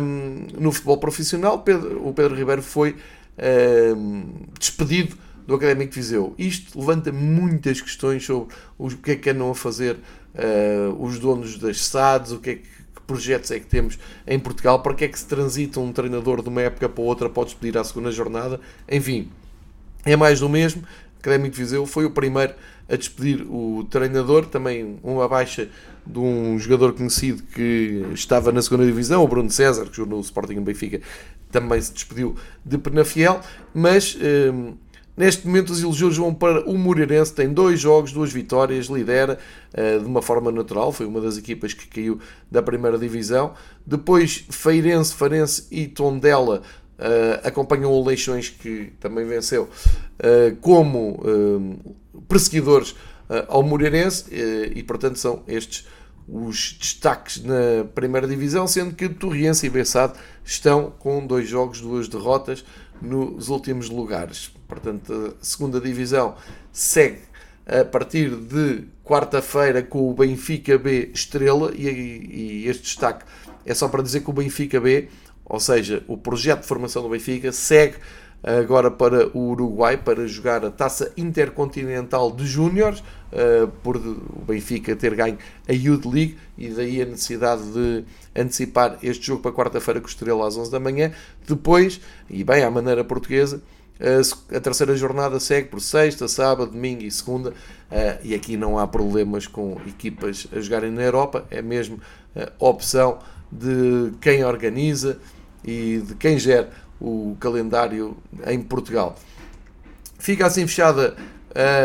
no futebol profissional. Pedro, o Pedro Ribeiro foi uh, despedido do Académico de Viseu. Isto levanta muitas questões sobre o que é que andam a fazer uh, os donos das SADs, o que é que, projetos é que temos em Portugal, para que é que se transita um treinador de uma época para outra, pode despedir à segunda jornada, enfim, é mais do mesmo. O Académico de Viseu foi o primeiro a despedir o treinador, também uma baixa de um jogador conhecido que estava na segunda divisão, o Bruno César, que jogou no Sporting Benfica, também se despediu de Penafiel, mas hum, neste momento os elogios vão para o Moreirense, tem dois jogos, duas vitórias, lidera uh, de uma forma natural, foi uma das equipas que caiu da primeira divisão, depois Feirense, Farense e Tondela Uh, acompanham o Leixões, que também venceu, como uh, perseguidores ao Moreirense, e portanto são estes os destaques na primeira divisão, sendo que Torriense e Bessade estão com dois jogos, duas derrotas nos últimos lugares. Portanto, a segunda divisão segue a partir de quarta-feira com o Benfica B Estrela, e, e este destaque é só para dizer que o Benfica B ou seja, o projeto de formação do Benfica segue agora para o Uruguai para jogar a Taça Intercontinental de Júniores, uh, por o Benfica ter ganho a Youth League e daí a necessidade de antecipar este jogo para quarta-feira com o Estrela às 11 da manhã. Depois, e bem à maneira portuguesa, a terceira jornada segue por sexta, sábado, domingo e segunda, uh, e aqui não há problemas com equipas a jogarem na Europa, é mesmo opção de quem organiza e de quem gera o calendário em Portugal. Fica assim fechada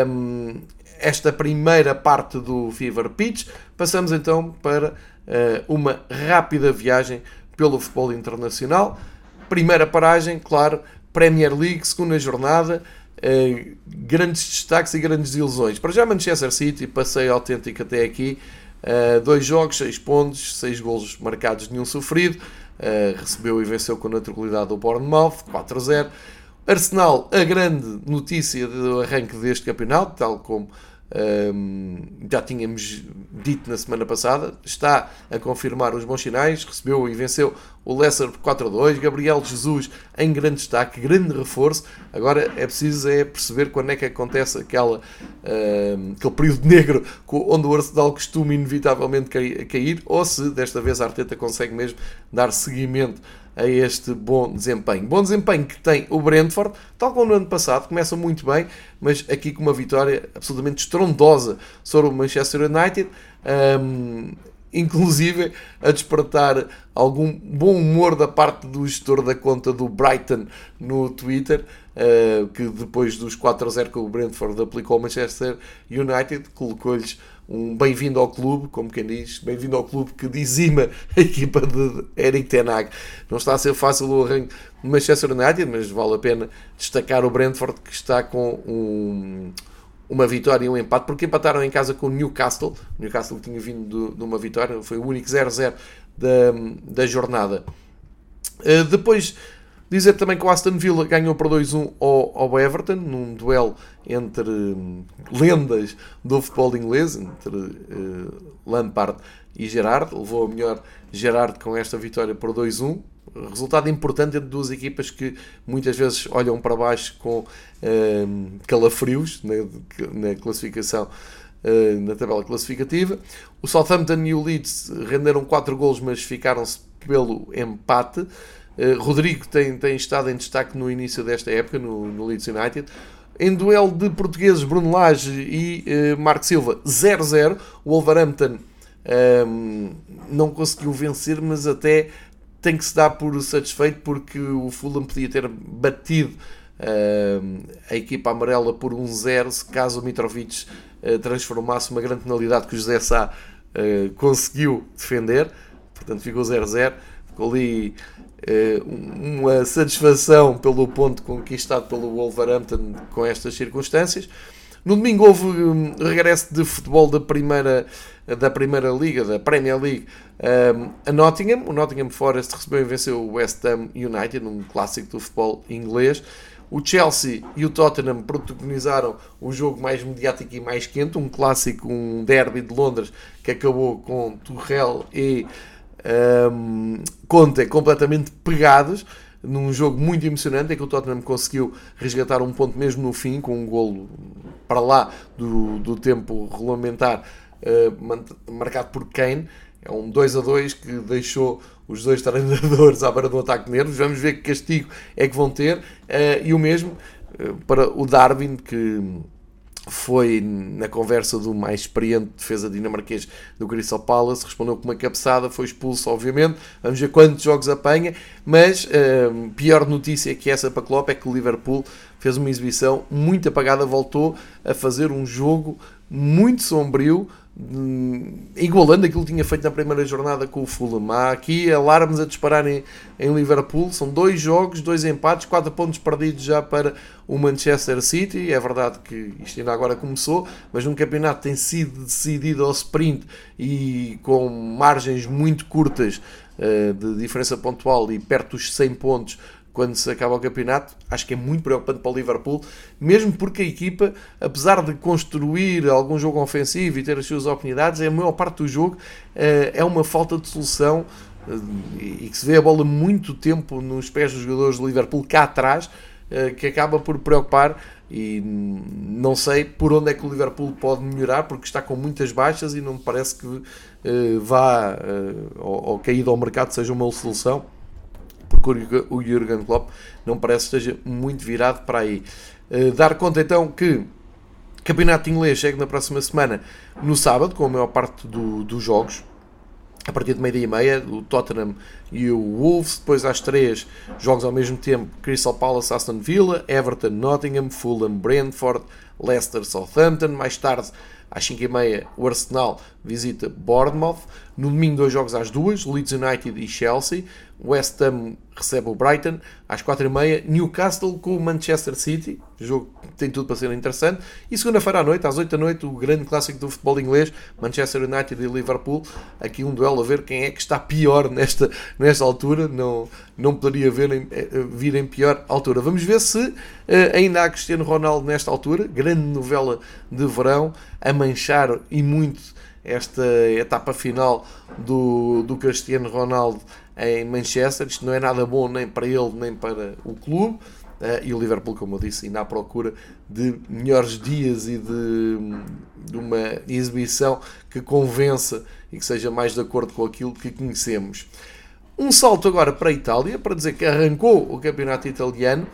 um, esta primeira parte do Fever Pitch. Passamos então para uh, uma rápida viagem pelo futebol internacional. Primeira paragem, claro, Premier League, segunda jornada. Uh, grandes destaques e grandes ilusões. Para já, Manchester City, passeio autêntico até aqui. Uh, dois jogos, seis pontos, seis golos marcados, nenhum sofrido. Uh, recebeu e venceu com naturalidade o Bournemouth, 4-0. Arsenal, a grande notícia do arranque deste campeonato, tal como um, já tínhamos dito na semana passada, está a confirmar os bons sinais, recebeu e venceu o Leicester por 4 a 2, Gabriel Jesus em grande destaque, grande reforço. Agora é preciso é perceber quando é que acontece aquela, um, aquele período negro onde o Arsenal costuma inevitavelmente cair, ou se desta vez a Arteta consegue mesmo dar seguimento a este bom desempenho. Bom desempenho que tem o Brentford, tal como no ano passado, começa muito bem, mas aqui com uma vitória absolutamente estrondosa sobre o Manchester United. Um, inclusive a despertar algum bom humor da parte do gestor da conta do Brighton no Twitter, uh, que depois dos 4 a 0 que o Brentford aplicou ao Manchester United, colocou-lhes um bem-vindo ao clube, como quem diz, bem-vindo ao clube que dizima a equipa de Eric Tenag. Não está a ser fácil o arranque do Manchester United, mas vale a pena destacar o Brentford que está com um, uma vitória e um empate, porque empataram em casa com o Newcastle. O Newcastle tinha vindo de, de uma vitória, foi o único 0-0 da, da jornada. Uh, depois Dizer também que o Aston Villa ganhou por 2-1 ao, ao Everton, num duelo entre hum, lendas do futebol inglês, entre uh, Lampard e Gerard. Levou a melhor Gerard com esta vitória por 2-1. Resultado importante entre duas equipas que muitas vezes olham para baixo com uh, calafrios na, na classificação, uh, na tabela classificativa. O Southampton e o Leeds renderam 4 gols, mas ficaram-se pelo empate. Eh, Rodrigo tem, tem estado em destaque no início desta época no, no Leeds United. Em duelo de portugueses, Bruno Lage e uh, Marco Silva, 0-0. O Wolverhampton um, ehm, não conseguiu vencer, mas até tem que se dar por satisfeito porque o Fulham podia ter batido uh, a equipa amarela por 1-0 se caso o Mitrovic uh, transformasse uma grande penalidade que o José Sá uh, conseguiu defender. Portanto, ficou 0-0. Ficou ali uma satisfação pelo ponto conquistado pelo Wolverhampton com estas circunstâncias. No domingo houve um, regresso de futebol da primeira, da primeira liga, da Premier League, um, a Nottingham. O Nottingham Forest recebeu e venceu o West Ham United, um clássico do futebol inglês. O Chelsea e o Tottenham protagonizaram o jogo mais mediático e mais quente, um clássico, um derby de Londres que acabou com Tuchel e um, Conte completamente pegados num jogo muito emocionante em que o Tottenham conseguiu resgatar um ponto mesmo no fim com um golo para lá do, do tempo regulamentar uh, marcado por Kane. É um 2 a 2 que deixou os dois treinadores à beira do ataque nervos. Vamos ver que castigo é que vão ter. Uh, e o mesmo uh, para o Darwin que foi na conversa do mais experiente defesa dinamarquês do Crystal Palace, respondeu com uma cabeçada, foi expulso, obviamente. Vamos ver quantos jogos apanha, mas uh, pior notícia que essa para Klopp é que o Liverpool fez uma exibição muito apagada, voltou a fazer um jogo muito sombrio, igualando aquilo que tinha feito na primeira jornada com o Fulham. Há aqui alarmes a disparar em, em, Liverpool. São dois jogos, dois empates, quatro pontos perdidos já para o Manchester City. É verdade que isto ainda agora começou, mas num campeonato tem sido decidido ao sprint e com margens muito curtas uh, de diferença pontual e perto dos 100 pontos quando se acaba o campeonato, acho que é muito preocupante para o Liverpool, mesmo porque a equipa, apesar de construir algum jogo ofensivo e ter as suas oportunidades, a maior parte do jogo eh, é uma falta de solução eh, e que se vê a bola muito tempo nos pés dos jogadores do Liverpool cá atrás, eh, que acaba por preocupar e não sei por onde é que o Liverpool pode melhorar porque está com muitas baixas e não me parece que vá ou, caída ao mercado seja uma solução porque o Jurgen Klopp não parece que esteja muito virado para aí. Uh, dar conta então que Campeonato Inglês chega na próxima semana, no sábado, com a maior parte do, dos jogos, a partir de meia-dia e meia, o Tottenham e o Wolves, depois às três jogos ao mesmo tempo, Crystal Palace, Aston Villa, Everton, Nottingham, Fulham, Brentford, Leicester, Southampton, mais tarde às 5h30 o Arsenal visita Bournemouth, no domingo dois jogos às duas, Leeds United e Chelsea, West Ham recebe o Brighton às 4h30, Newcastle com o Manchester City, jogo que tem tudo para ser interessante, e segunda-feira à noite, às 8 da noite, o grande clássico do futebol inglês, Manchester United e Liverpool, aqui um duelo a ver quem é que está pior nesta, nesta altura, não, não poderia ver em, eh, vir em pior altura. Vamos ver se uh, ainda há Cristiano Ronaldo nesta altura, grande novela de verão, a manchar e muito esta etapa final do, do Cristiano Ronaldo em Manchester. Isto não é nada bom nem para ele nem para o clube. Uh, e o Liverpool, como eu disse, ainda à procura de melhores dias e de, de, uma exibição que convença e que seja mais de acordo com aquilo que conhecemos. Um salto agora para a Itália, para dizer que arrancou o campeonato italiano.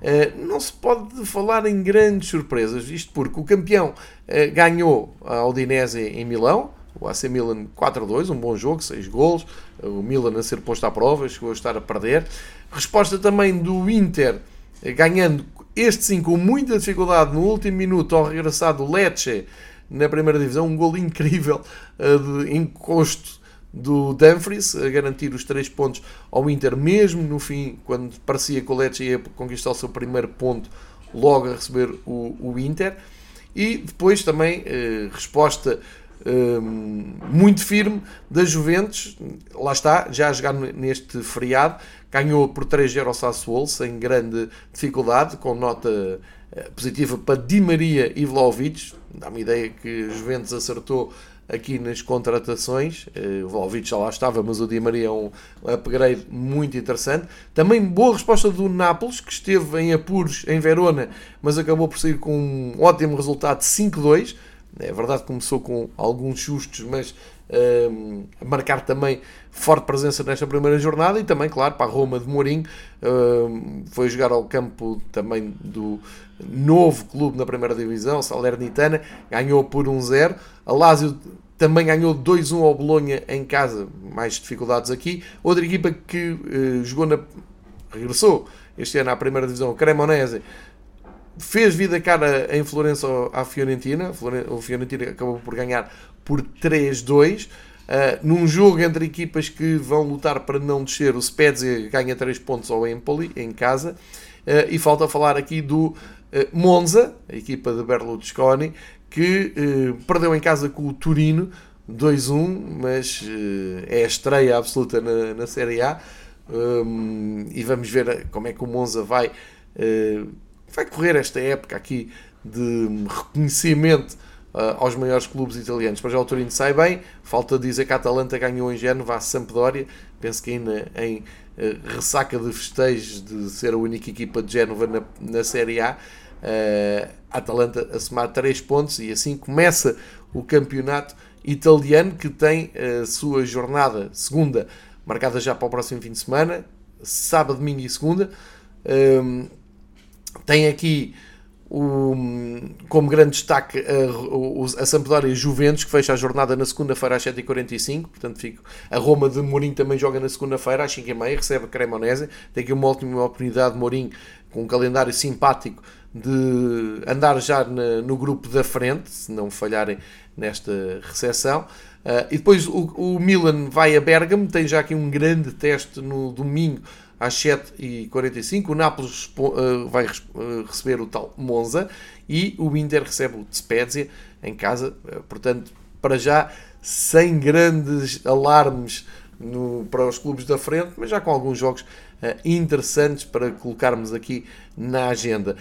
Uh, não se pode falar em grandes surpresas, isto porque o campeão uh, ganhou a Udinese em Milão, o AC Milan 4-2, um bom jogo, 6 golos. O Milan a ser posto à prova, chegou a estar a perder. Resposta também do Inter, ganhando este sim com muita dificuldade no último minuto ao regressar do Lecce na primeira divisão. Um gol incrível eh, de encosto do Dumfries a garantir os 3 pontos ao Inter, mesmo no fim, quando parecia que o Lecce ia conquistar o seu primeiro ponto, logo a receber o, o Inter. E depois também eh, resposta muito firme da Juventus. Lá está, já a jogar neste feriado. Ganhou por 3-0 ao Sassuolo, sem grande dificuldade, com nota eh, positiva para Di Maria e Vlaovic. Dá-me ideia que a Juventus acertou aqui nas contratações. Eh, o Vlaovic já lá estava, mas o Di Maria é um upgrade muito interessante. Também boa resposta do Nápoles, que esteve em apuros em Verona, mas acabou por sair com um ótimo resultado de 5-2. É verdade que começou com alguns sustos, mas um, a marcar também forte presença nesta primeira jornada e também, claro, para a Roma de Mourinho, um, foi jogar ao campo também do novo clube na primeira divisão, Salernitana, ganhou por 1-0. a Lazio também ganhou 2-1 ao Bolonha em casa, mais dificuldades aqui. Outra equipa que uh, jogou na. regressou este ano à primeira divisão, Cremonese, fez vida cara em Florença à Fiorentina. O Fiorentina acabou por ganhar por 3-2. Uh, ah, num jogo entre equipas que vão lutar para não descer, o Spezia ganha 3 pontos ao Empoli em casa. Uh, e falta falar aqui do uh, Monza, a equipa de Berlusconi, que perdeu em casa com o Turino 2-1, mas é a estreia absoluta na, na Série A. Um, e vamos ver como é que o Monza vai vai correr esta época aqui de reconhecimento uh, aos maiores clubes italianos. Para já o Torino sai bem, falta dizer que a Atalanta ganhou em Génova a Sampdoria, penso que ainda em uh, ressaca de festejos de ser a única equipa de Génova na, na Série A. Uh, a Atalanta a somar 3 pontos e assim começa o campeonato italiano que tem a sua jornada segunda marcada já para o próximo fim de semana, sábado, domingo e segunda. Tem aqui o, como grande destaque a, a Sampdoria Juventus, que fecha a jornada na segunda-feira às 7h45. Portanto, fico, a Roma de Mourinho também joga na segunda-feira às 5h30, recebe a Cremonese. Tem aqui uma ótima oportunidade de Mourinho, com um calendário simpático, de andar já na, no grupo da frente, se não falharem nesta recepção. Uh, e depois o, o Milan vai a Bergamo, tem já aqui um grande teste no domingo às 7h45. O Nápoles uh, vai uh, receber o tal Monza e o Inter recebe o Spezia em casa. Uh, portanto, para já, sem grandes alarmes no, para os clubes da frente, mas já com alguns jogos interessantes para colocarmos aqui na agenda.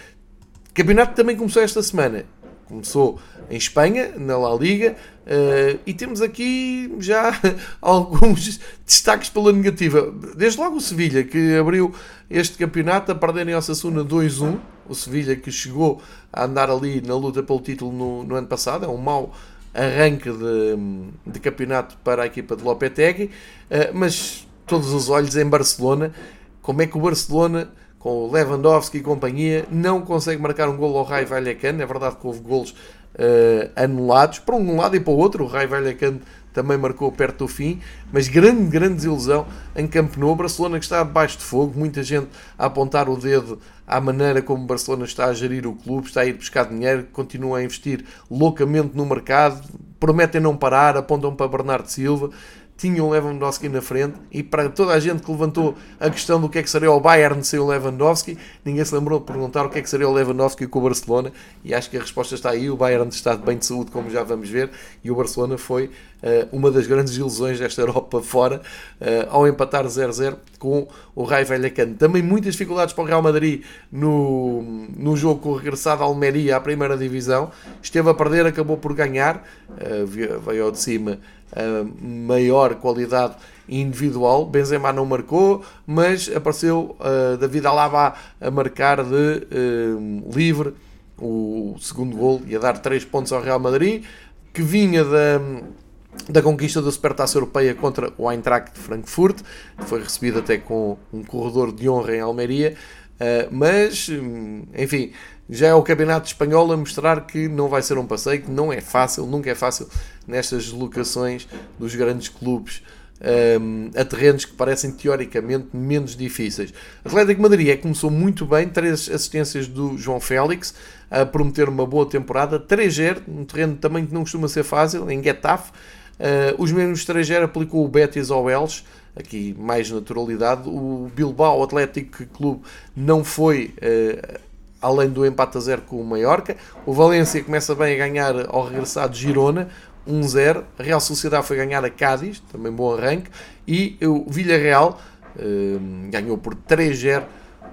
Campeonato também começou esta semana começou em Espanha, na La Liga, uh, e temos aqui já alguns destaques pela negativa. Desde logo o Sevilha, que abriu este campeonato a perder em Osasuna 2-1. O Sevilha que chegou a andar ali na luta pelo título no, no ano passado, é um mau arranque de, de, campeonato para a equipa de Lopetegui, uh, mas todos os olhos em Barcelona. Como é que o Barcelona com o Lewandowski e companhia, não consegue marcar um gol ao Rai Vallecano. É verdade que houve golos uh, anulados para um lado e para o outro. O Rai Vallecano também marcou perto do fim, mas grande, grande desilusão em Camp Nou. Barcelona que está debaixo de fogo, muita gente a apontar o dedo à maneira como Barcelona está a gerir o clube, está a ir buscar dinheiro, continua a investir loucamente no mercado, prometem não parar, apontam para Bernardo Silva tinham Lewandowski na frente e para toda a gente que levantou a questão do que é que seria o Bayern sem o Lewandowski, ninguém se lembrou de perguntar o que é que seria o Lewandowski com o Barcelona. E acho que a resposta está aí, o Bayern está bem de saúde como já vamos ver. E o Barcelona foi uh, uma das grandes ilusões desta Europa fora uh, ao empatar 0-0 com o Rai Vallecano. Também muitas dificuldades para o Real Madrid no, no jogo com o regressado Almeria à primeira divisão, esteve a perder, acabou por ganhar, uh, veio ao de cima maior qualidade individual. Benzema não marcou, mas apareceu uh, David Alaba a marcar de uh, livre o segundo gol e a dar 3 pontos ao Real Madrid, que vinha da, da conquista da Supertaça Europeia contra o Eintracht de Frankfurt, foi recebido até com um corredor de honra em Almeria, uh, mas, hum, enfim, já é o Campeonato Espanhol a mostrar que não vai ser um passeio, que não é fácil, nunca é fácil nestas deslocações dos grandes clubes um, a terrenos que parecem teoricamente menos difíceis. Atlético Madrid é começou muito bem, três assistências do João Félix, a prometer uma boa temporada, 3-0, um terreno também que não costuma ser fácil, em Getafe. Uh, os mesmos 3-0 aplicou o Betis ao Elche, aqui mais naturalidade. O Bilbao Atlético Clube não foi uh, além do empate a zero com o Mallorca. O Valência começa bem a ganhar ao regressar de Girona, 1-0. A Real Sociedade foi ganhar a Cádiz, também bom arranque. E o Villarreal uh, ganhou por 3-0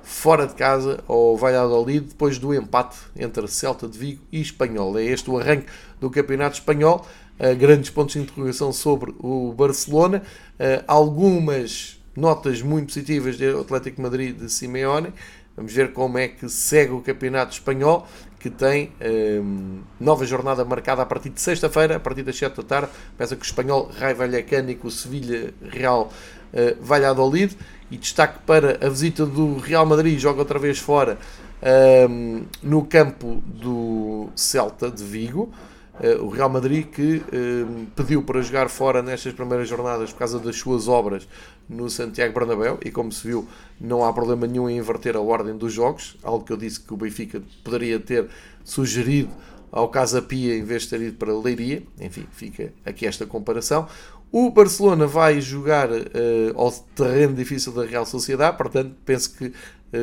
fora de casa ao Valladolid depois do empate entre Celta de Vigo e Espanhol. É este o arranque do Campeonato Espanhol. Uh, grandes pontos de interrogação sobre o Barcelona. Uh, algumas notas muito positivas do Atlético Madrid de Simeone. Vamos ver como é que segue o Campeonato Espanhol, que tem um, nova jornada marcada a partir de sexta-feira, a partir das 7 da tarde. Pensa que o Espanhol Rai Vallecano e com o Sevilha Real uh, Valladolid. E destaque para a visita do Real Madrid, joga outra vez fora um, no campo do Celta de Vigo. Uh, o Real Madrid que uh, pediu para jogar fora nestas primeiras jornadas por causa das suas obras no Santiago Bernabéu e como se viu não há problema nenhum em inverter a ordem dos jogos, algo que eu disse que o Benfica poderia ter sugerido ao Casa Pia em vez de ter ido para Leiria, enfim, fica aqui esta comparação. O Barcelona vai jogar uh, ao terreno difícil da Real Sociedade, portanto, penso que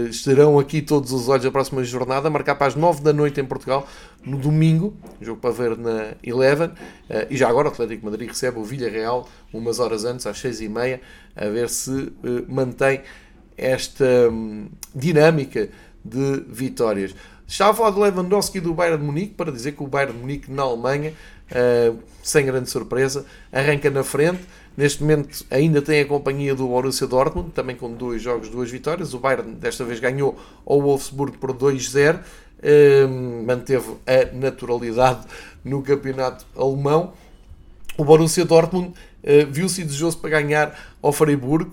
estarão aqui todos os olhos a próxima jornada, marcar para as 9 da noite em Portugal, no domingo, jogo para ver na Eleven, uh, e já agora o Atlético Madrid recebe o Villarreal umas horas antes, às 6 e meia, a ver se mantém esta um, dinâmica de vitórias. Estava a falar do Lewandowski e do Bayern de Munique para dizer que o Bayern de Munique na Alemanha sem grande surpresa, arranca na frente. Neste momento ainda tem a companhia do Borussia Dortmund, também com dois jogos, duas vitórias. O Bayern desta vez ganhou ao Wolfsburg por 2-0, uh, manteve a naturalidade no campeonato alemão. O Borussia Dortmund uh, viu-se desejoso para ganhar ao Freiburg,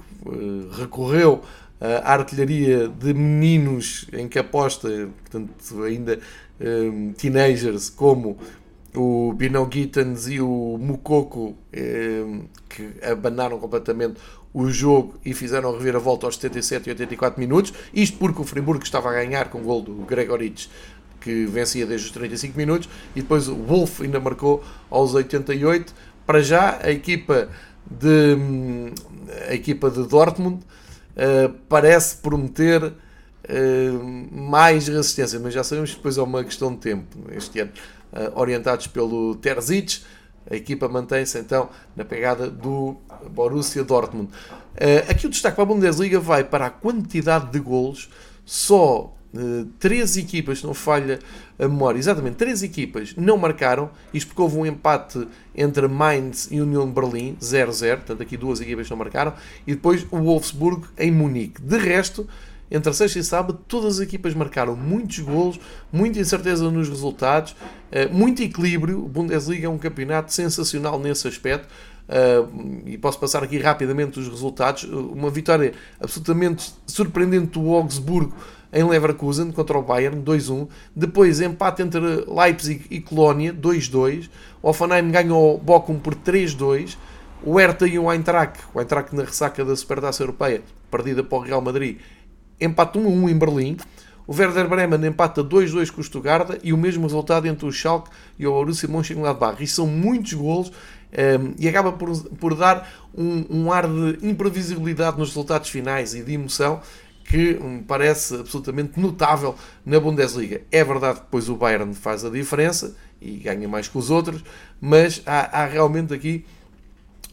recorreu à artilharia de meninos em que aposta, portanto, ainda um, teenagers, como o Bino Gittens e o Mukoko eh, que abanaram completamente o jogo e fizeram a volta aos 77 e 84 minutos. Isto porque o Friburgo estava a ganhar com o gol do Gregorich, que vencia desde os 35 minutos, e depois o Wolf ainda marcou aos 88. Para já, a equipa de, a equipa de Dortmund uh, parece prometer uh, mais resistência, mas já sabemos que depois é uma questão de tempo este ano. Eh, orientados pelo Terzic. A equipa mantém-se então na pegada do Borussia Dortmund. Eh, aqui o destaque para a Bundesliga vai para a quantidade de golos. Só uh, três equipas, não falha a memória, exatamente, três equipas não marcaram. Isto porque houve um empate entre Mainz e Union Berlim, 0-0. Portanto, aqui duas equipas não marcaram. E depois o Wolfsburg em Munique. De resto, entre sexta e sábado, todas as equipas marcaram muitos golos, muita incerteza nos resultados, eh, muito equilíbrio. O Bundesliga é um campeonato sensacional nesse aspecto. Uh, e posso passar aqui rapidamente os resultados. Uma vitória absolutamente surpreendente do Augsburgo em Leverkusen contra o Bayern, 2-1. Depois empate entre Leipzig e Colónia, 2-2. O Offenheim ganhou Bochum por 3-2. O Hertha e o Eintracht, o Eintracht na ressaca da Supertaça Europeia, perdida para o Real Madrid, empate 1-1 em Berlim. O Werder Bremen empata 2-2 com o Stuttgart e o mesmo resultado entre o Schalke e o Borussia Mönchengladbach. Isto são muitos golos um, ehm, e acaba por, por dar um, um, ar de imprevisibilidade nos resultados finais e de emoção que me parece absolutamente notável na Bundesliga. É verdade que depois o Bayern faz a diferença e ganha mais que os outros, mas há, há realmente aqui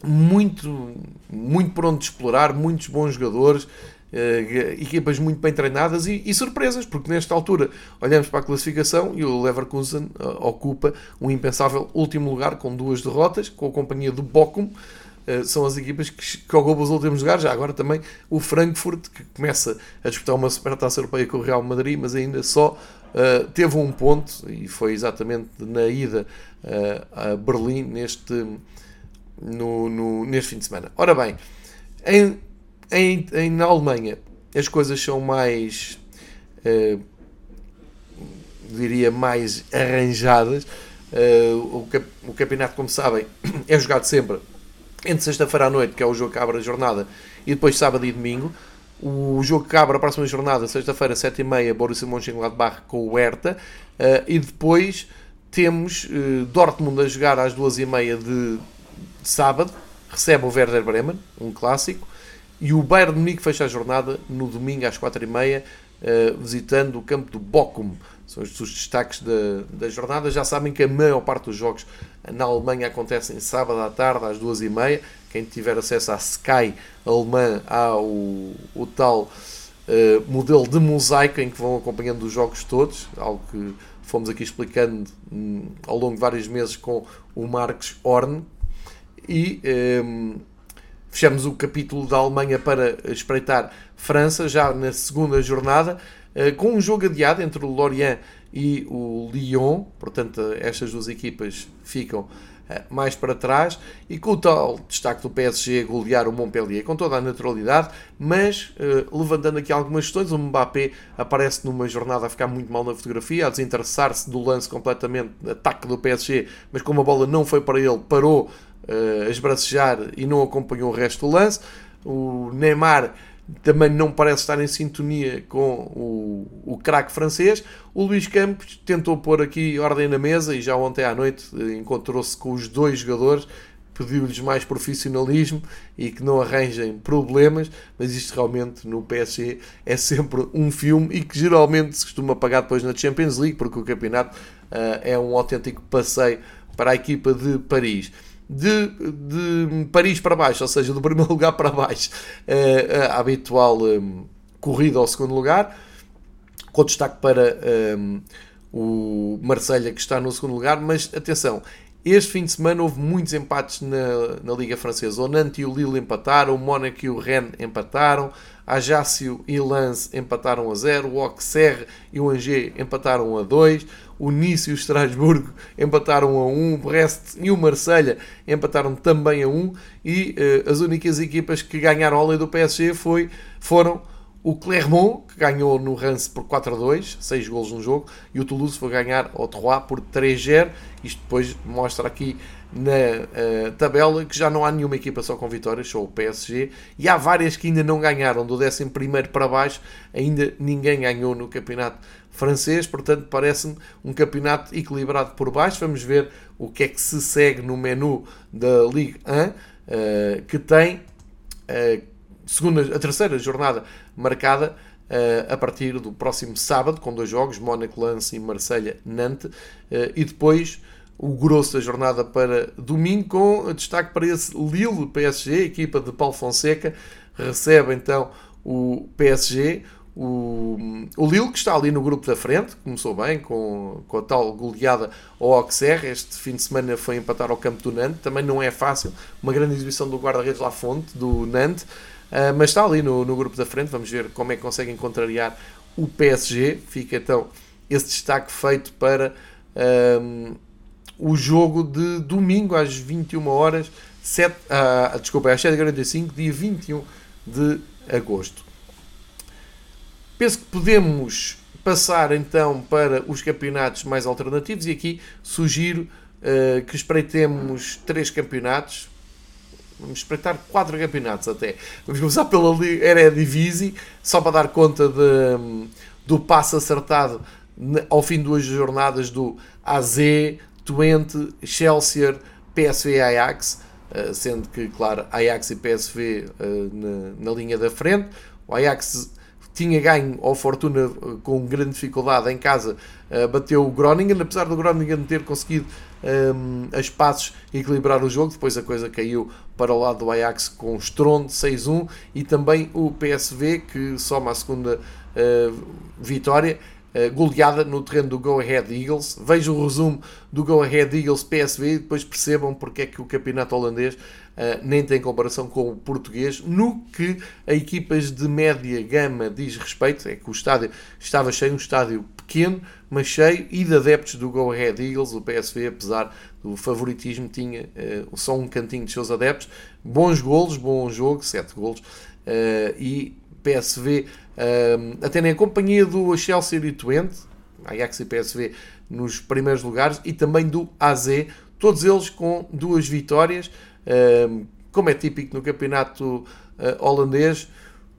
muito, muito por onde explorar, muitos bons jogadores equipas muito bem treinadas e, e, surpresas, porque nesta altura olhamos para a classificação e o Leverkusen uh, ocupa um impensável último lugar com duas derrotas, com a companhia do Bochum. Uh, são as equipas que, que ocupam os últimos lugares. Já agora também o Frankfurt, que começa a disputar uma supertaça europeia com o Real Madrid, mas ainda só teve um ponto e foi exatamente na ida a Berlim neste, no, no, neste fim de semana. Ora bem, em em, em, na Alemanha as coisas são mais, uh, diria, mais arranjadas. Uh, o, o, campeonato, como sabem, é jogado sempre entre sexta-feira à noite, que é o jogo que abre a jornada, e depois sábado e domingo. O jogo que abre a próxima jornada, sexta-feira, 7h30, Borussia Mönchengladbach com o Hertha. Uh, e depois temos uh, Dortmund a jogar às 2h30 de, de sábado. Recebe o Werder Bremen, um clássico. E o Bayern de Munique fecha a jornada no domingo às 4h30, uh, visitando o campo do Bochum. são os, destaques da, da jornada. Já sabem que a maior parte dos jogos na Alemanha acontecem sábado à tarde, às duas e meia. Quem tiver acesso à Sky alemã, há o, o tal uh, modelo de mosaico em que vão acompanhando os jogos todos, algo que fomos aqui explicando um, ao longo de vários meses com o Marcos Horn. E um, fechamos o capítulo da Alemanha para espreitar França, já na segunda jornada, uh, com um jogo adiado entre o Lorient e o Lyon, portanto, estas duas equipas ficam eh, mais para trás. E com o tal destaque do PSG golear o Montpellier com toda a naturalidade, mas uh, levantando aqui algumas questões, o Mbappé aparece numa jornada a ficar muito mal na fotografia, a desinteressar-se do lance completamente, ataque do PSG, mas como a bola não foi para ele, parou uh, a esbracejar e não acompanhou o resto do lance. O Neymar também não parece estar em sintonia com o, o craque francês. O Luís Campos tentou pôr aqui ordem na mesa e já ontem à noite encontrou-se com os dois jogadores, pediu-lhes mais profissionalismo e que não arranjem problemas, mas isto realmente no PSG é sempre um filme e que geralmente se costuma pagar depois na Champions League, porque o campeonato uh, é um autêntico passeio para a equipa de Paris de, de Paris para baixo, ou seja, do primeiro lugar para baixo, uh, a habitual um, corrida ao segundo lugar, com destaque para um, o Marselha que está no segundo lugar, mas atenção, este fim de semana houve muitos empates na, na Liga Francesa. O Nantes e o Lille empataram, o Mónaco e o Rennes empataram, Ajaccio e Lens empataram a 0, o Auxerre e o Angers empataram a 2, o Nice e o Estrasburgo empataram a 1, o Brest e o Marselha empataram também a 1 e uh, as únicas equipas que ganharam a lei do PSG foi, foram o Clermont, que ganhou no Rance por 4 a 2, 6 golos no jogo, e o Toulouse foi ganhar ao Troyes por 3 a 0. Isto depois mostra aqui na uh, tabela que já não há nenhuma equipa só com vitórias, só o PSG, e há várias que ainda não ganharam, do 11 para baixo, ainda ninguém ganhou no campeonato francês, portanto parece-me um campeonato equilibrado por baixo. Vamos ver o que é que se segue no menu da Ligue 1, uh, eh, que tem. Uh, segunda, a terceira jornada marcada uh, a partir do próximo sábado, com dois jogos, Mónaco Lance e Marselha-Nantes, uh, e depois o grosso da jornada para domingo, com destaque para esse Lille-PSG, equipa de Paulo Fonseca, recebe então o PSG, o, o Lille, que está ali no grupo da frente, começou bem com, com a tal goleada ao Auxerre. Este fim de semana foi empatar ao campo do Nantes. Também não é fácil. Uma grande exibição do guarda-redes Fonte do Nantes. Uh, mas está ali no, no grupo da frente, vamos ver como é que conseguem contrariar o PSG. Fica então esse destaque feito para um, o jogo de domingo às 21 horas, 7, uh, desculpa, às 7h45, dia 21 de agosto. Penso que podemos passar então para os campeonatos mais alternativos e aqui sugiro uh, que espreitemos três campeonatos Vamos espreitar quatro campeonatos até. Vamos começar pela Eredivisie, só para dar conta de, do passo acertado ao fim de duas jornadas do AZ, Twente, Chelsea, PSV e Ajax, eh, sendo que, claro, Ajax e PSV eh, na, na linha da frente. O Ajax tinha ganho ao Fortuna eh, com grande dificuldade em casa, bateu o Groningen, apesar do Groningen ter conseguido um, a espaços equilibrar o jogo. Depois a coisa caiu para o lado do Ajax com estrondo 6-1 e também o PSV que soma a segunda uh, vitória. Uh, goleada no terreno do Go Ahead Eagles. Vejam o resumo do Go Ahead Eagles PSV e depois percebam porque é que o campeonato holandês nem tem comparação com o português. No que a equipas de média gama diz respeito, é que o estádio estava cheio, um estádio pequeno, mas cheio, e de adeptos do Go Ahead Eagles, o PSV, apesar do favoritismo, tinha uh, só um cantinho de seus adeptos. Bons golos, bom jogo, 7 golos, uh, e PSV, uh, até na companhia do Chelsea e Twente, Ajax e PSV nos primeiros lugares, e também do AZ, todos eles com duas vitórias, como é típico no campeonato holandês,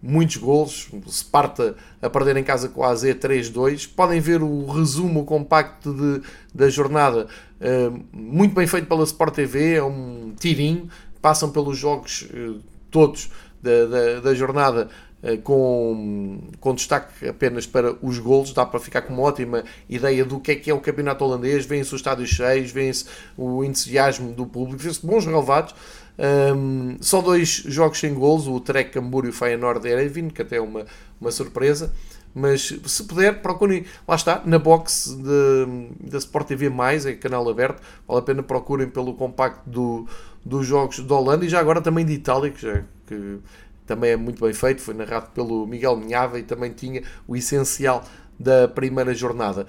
muitos golos, Sparta a perder em casa com a AZ 3-2. Podem ver o resumo compacto de, da jornada, muito bem feito pela Sport TV, é um tirinho, passam pelos jogos uh, todos da, da, da, jornada. eh, com, com destaque apenas para os golos, dá para ficar com uma ótima ideia do que é que é o campeonato holandês, vêm-se os estádios cheios, vêm-se o entusiasmo do público, vê-se bons relevados. Um, só dois jogos sem golos, o Trek Hamburgo e o Feyenoord Erevin, que até é uma, uma surpresa. Mas se puder, procurem, lá está, na box da Sport TV, é canal aberto, vale a pena procurem pelo compacto do, dos jogos da Holanda e já agora também de Itália, que, já, que também é muito bem feito, foi narrado pelo Miguel Minhava e também tinha o essencial da primeira jornada.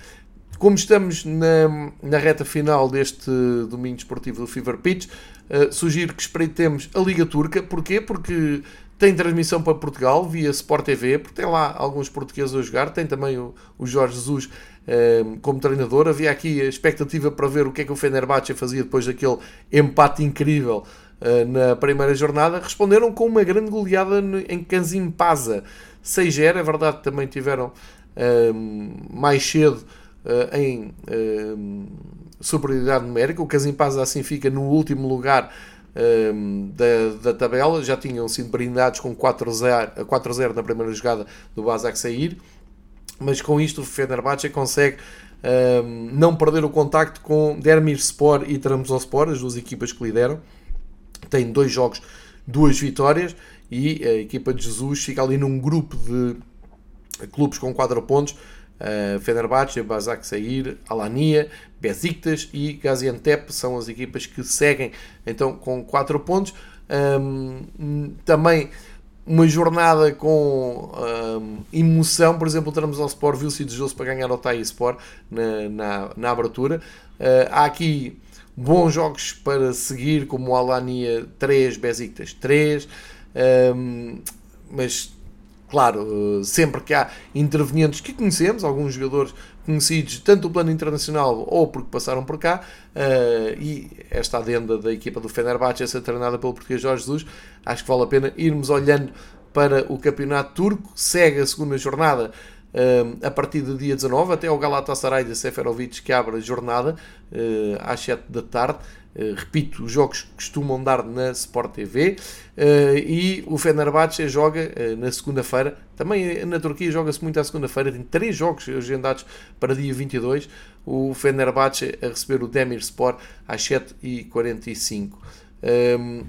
Como estamos na, na reta final deste domingo esportivo do Fever Pitch, uh, sugiro que espreitemos a Liga Turca. Porquê? Porque tem transmissão para Portugal via Sport TV, porque tem lá alguns portugueses a jogar. Tem também o, o Jorge Jesus uh, como treinador. Havia aqui a expectativa para ver o que é que o Fenerbahçe fazia depois daquele empate incrível na primeira jornada. Responderam com uma grande goleada em Kanzimpaza. 6-0, é verdade também tiveram mais cedo uh, em uh, superioridade numérica. O Casimpasa assim fica no último lugar uh, da, da tabela. Já tinham sido brindados com 4-0 na primeira jogada do Basak sair. Mas com isto o Fenerbahçe consegue não perder o contacto com Dermirspor e Trabzonspor, as duas equipas que lideram. Tem dois jogos, duas vitórias e a equipa de Jesus fica ali num grupo de clubes com 4 pontos Uh, Fenerbahçe, Basak Sair, Alania, Besiktas e Gaziantep são as equipas que seguem então com 4 pontos. Um, também uma jornada com um, emoção, por exemplo, o Sport viu-se desejoso para ganhar o Tai Sport na, na, na abertura. Uh, há aqui bons jogos para seguir, como o Alania 3, Besiktas 3, um, mas Claro, sempre que há intervenientes que conhecemos, alguns jogadores conhecidos tanto do plano internacional ou porque passaram por cá, uh, e esta adenda da equipa do Fenerbahçe, essa treinada pelo português Jorge Jesus, acho que vale a pena irmos olhando para o campeonato turco, segue a segunda jornada a partir do dia 19, até o Galatasaray de Seferovic que abre a jornada uh, às 7 da tarde, Uh, repito, os jogos costumam dar na Sport TV uh, e o Fenerbahçe joga na segunda-feira. Também na Turquia joga-se muito à segunda-feira. Tem três jogos agendados para dia 22. O Fenerbahçe a receber o Demirspor às 7h45. Um,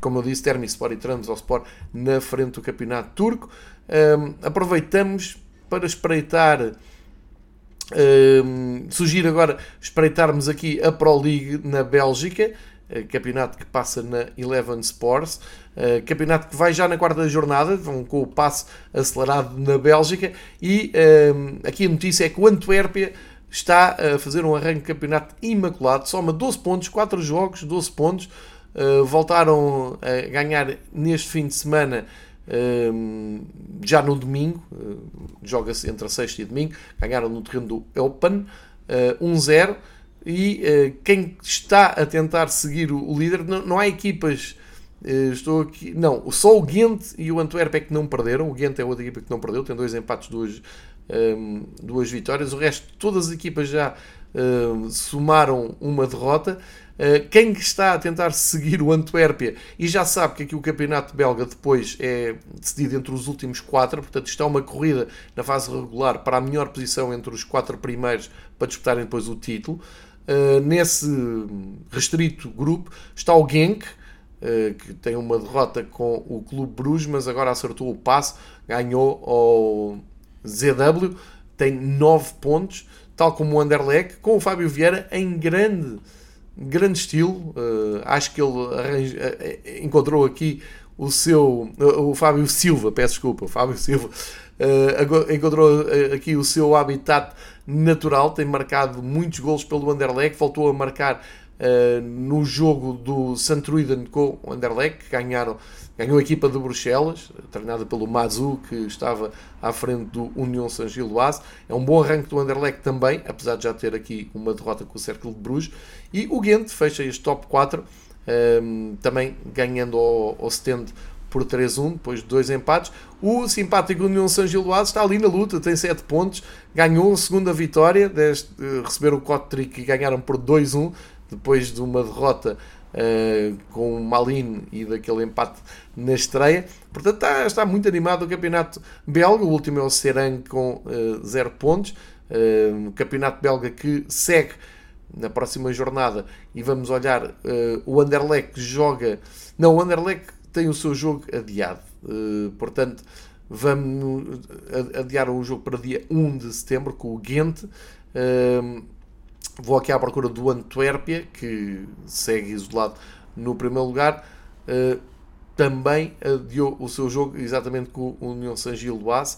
como eu disse, Termispor e Trabzonspor na frente do campeonato turco. Um, aproveitamos para espreitar Uh, sugiro agora espreitarmos aqui a Pro League na Bélgica, uh, campeonato que passa na Eleven Sports, uh, campeonato que vai já na quarta jornada, vão com o passo acelerado na Bélgica, e aqui a notícia é que o Antuérpia está a fazer um arranque de campeonato imaculado, soma 12 pontos, 4 jogos, 12 pontos, ah, voltaram a ganhar neste fim de semana já no domingo, uh, joga-se entre sexta e domingo, ganharam no terreno do Open, uh, 1-0, e uh, quem está a tentar seguir o, líder, não, há equipas, estou aqui, não, só o Ghent e o Antwerp é que não perderam, o Ghent é outra equipa que não perdeu, tem dois empates, duas, um, duas vitórias, o resto, todas as equipas já somaram uma derrota, eh, quem está a tentar seguir o Antuérpia e já sabe que aqui o campeonato belga depois é decidido entre os últimos quatro, portanto está uma corrida na fase regular para a melhor posição entre os quatro primeiros para disputarem depois o título. Uh, nesse restrito grupo está o Genk, uh, que tem uma derrota com o Clube Bruges, mas agora acertou o passe, ganhou ao ZW, tem 9 pontos, tal como o Anderlecht, com o Fábio Vieira em grande grande estilo. Uh, acho que ele arranja, uh, encontrou aqui o seu. Uh, o Fábio Silva, peço desculpa, Fábio Silva encontrou aqui o seu habitat natural. Tem marcado muitos gols pelo Anderlecht, voltou a marcar no jogo do Santruiden com o Anderlecht, que ganharam Ganhou a equipa de Bruxelas, treinada pelo Mazu, que estava à frente do União Saint-Gilloise. É um bom arranque do Anderlecht também, apesar de já ter aqui uma derrota com o Cercle de Bruges. E o Ghent fecha este top 4, um, ehm, também ganhando ao, ao stand por 3-1, depois de dois empates. O simpático União Saint-Gilloise está ali na luta, tem 7 pontos, ganhou a segunda vitória, deste, uh, receberam o Cotric e ganharam por 2-1, depois de uma derrota uh, com o Malin e daquele empate na estreia. Portanto, está, está muito animado o campeonato belga. O último é o Serang com 0 uh, pontos. Uh, campeonato belga que segue na próxima jornada e vamos olhar o Anderlecht joga não, o Anderlecht tem o seu jogo adiado portanto vamos adiar o jogo para dia 1 de setembro com o Ghent vou aqui à procura do Antuérpia que segue isolado no primeiro lugar também adiou o seu jogo exatamente com o União Saint-Gilloise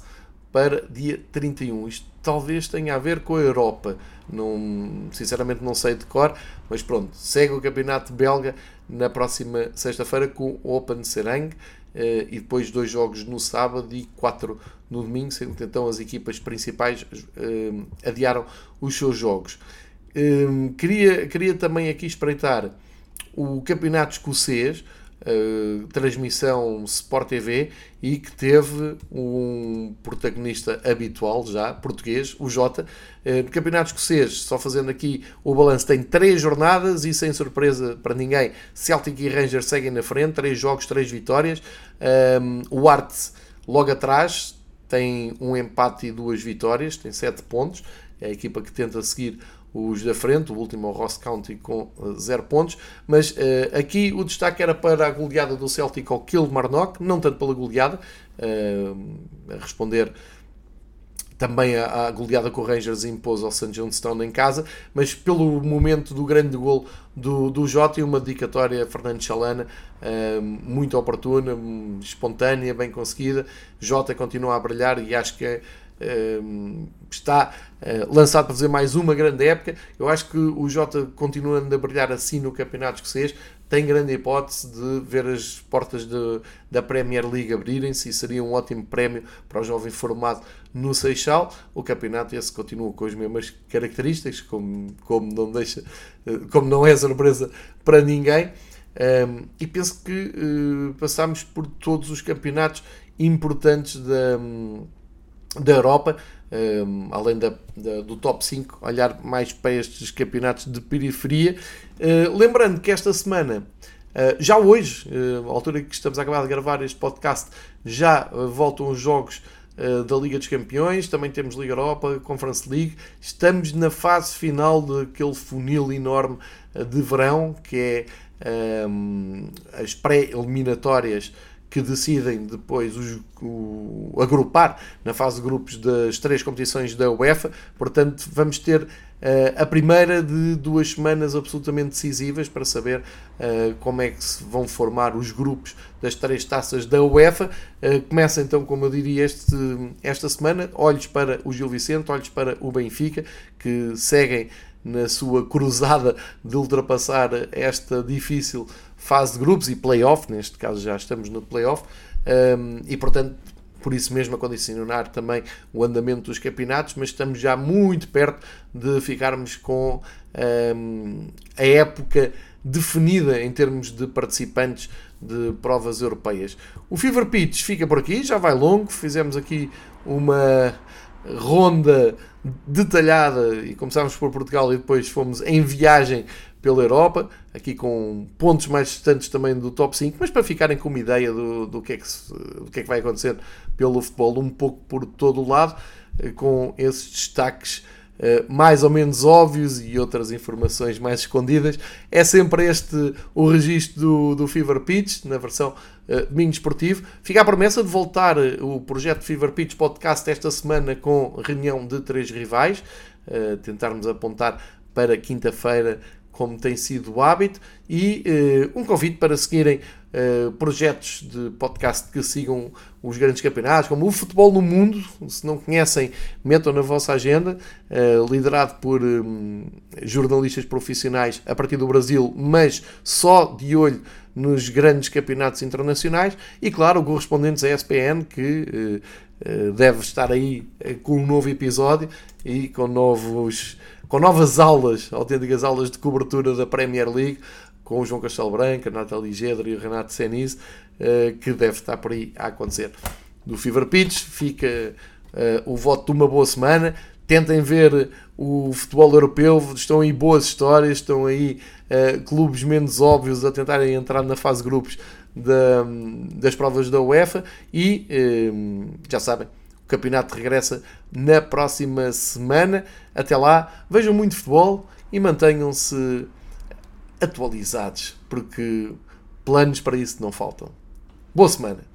para dia 31. Isto talvez tenha a ver com a Europa. Não, sinceramente não sei de cor, mas pronto, segue o campeonato belga na próxima sexta-feira com o Open Serang eh, e depois dois jogos no sábado e quatro no domingo, sendo que então as equipas principais eh, adiaram os seus jogos. Eh, queria, queria também aqui espreitar o campeonato escocês, Uh, transmissão Sport TV e que teve um protagonista habitual já, português, o Jota. Uh, Campeonato Escocês, só fazendo aqui o balanço, tem três jornadas e sem surpresa para ninguém, Celtic e Rangers seguem na frente, três jogos, três vitórias. Um, o Art logo atrás tem um empate e duas vitórias, tem sete pontos. É a equipa que tenta seguir os da frente, o último é o Ross County com 0 eh, pontos, mas uh, aqui o destaque era para a goleada do Celtic ao Kilmarnock, não tanto pela goleada, uh, a responder também a, a goleada com o Rangers impôs ao St. Johnstone em casa, mas pelo momento do grande gol do, do Jota e uma dedicatória a Fernando Chalana uh, muito oportuna, espontânea, bem conseguida. Jota continua a brilhar e acho que é está eh, lançado para fazer mais uma grande época. Eu acho que o Jota, continuando a brilhar assim no campeonato escocês, tem grande hipótese de ver as portas de, da Premier League abrirem-se e seria um ótimo prémio para o jovem formado no Seixal. O campeonato esse continua com as mesmas características, como, como, não, deixa, eh, como não é surpresa para ninguém. Um, e penso que uh, passamos por todos os campeonatos importantes da. Um, da Europa, um, ehm, além da, da, do top 5, olhar mais para estes campeonatos de periferia. Uh, lembrando que esta semana, uh, já hoje, uh, à altura que estamos a acabar de gravar este podcast, já voltam os jogos da Liga dos Campeões, também temos Liga Europa, Conference League. Estamos na fase final daquele funil enorme de verão, que é um, as pré-eliminatórias que decidem depois os, o, agrupar na fase de grupos das três competições da UEFA. Portanto, vamos ter uh, a primeira de duas semanas absolutamente decisivas para saber uh, como é que se vão formar os grupos das três taças da UEFA. Uh, começa então, como eu diria, este, esta semana, olhos para o Gil Vicente, olhos para o Benfica, que seguem na sua cruzada de ultrapassar esta difícil fase de grupos e playoff, neste caso já estamos no playoff, um, e portanto, por isso mesmo a condicionar também o andamento dos campeonatos, mas estamos já muito perto de ficarmos com um, a época definida em termos de participantes de provas europeias. O Fever Pitch fica por aqui, já vai longo, fizemos aqui uma ronda detalhada e começámos por Portugal e depois fomos em viagem pela Europa, aqui com pontos mais distantes também do top 5, mas para ficarem com uma ideia do, do, que, é que, se, do que é que vai acontecer pelo futebol, um pouco por todo o lado, eh, com esses destaques Uh, mais ou menos óbvios e outras informações mais escondidas. É sempre este o registro do, do Fever Pitch, na versão uh, domingo esportivo. Fica a promessa de voltar o projeto Fever Pitch Podcast esta semana com reunião de três rivais, uh, tentarmos apontar para quinta-feira como tem sido o hábito, e uh, um convite para seguirem uh, projetos de podcast que sigam os grandes campeonatos, como o Futebol no Mundo, se não conhecem, metam na vossa agenda, uh, liderado por um, jornalistas profissionais a partir do Brasil, mas só de olho nos grandes campeonatos internacionais, e claro, correspondentes à ESPN, que deve estar aí com um novo episódio e com novos com novas aulas, autênticas aulas de cobertura da Premier League, com o João Castelo Branco, a Nathalie Gedra e o Renato Senise, eh, que deve estar por aí a acontecer. Do Fever Pitch fica uh, o voto de uma boa semana. tentem ver o futebol europeu, estão aí boas histórias, estão aí uh, clubes menos óbvios a tentarem entrar na fase grupos da, das provas da UEFA e já sabem, campeonato regressa na próxima semana. Até lá, vejam muito futebol e mantenham-se atualizados, porque planos para isso não faltam. Boa semana!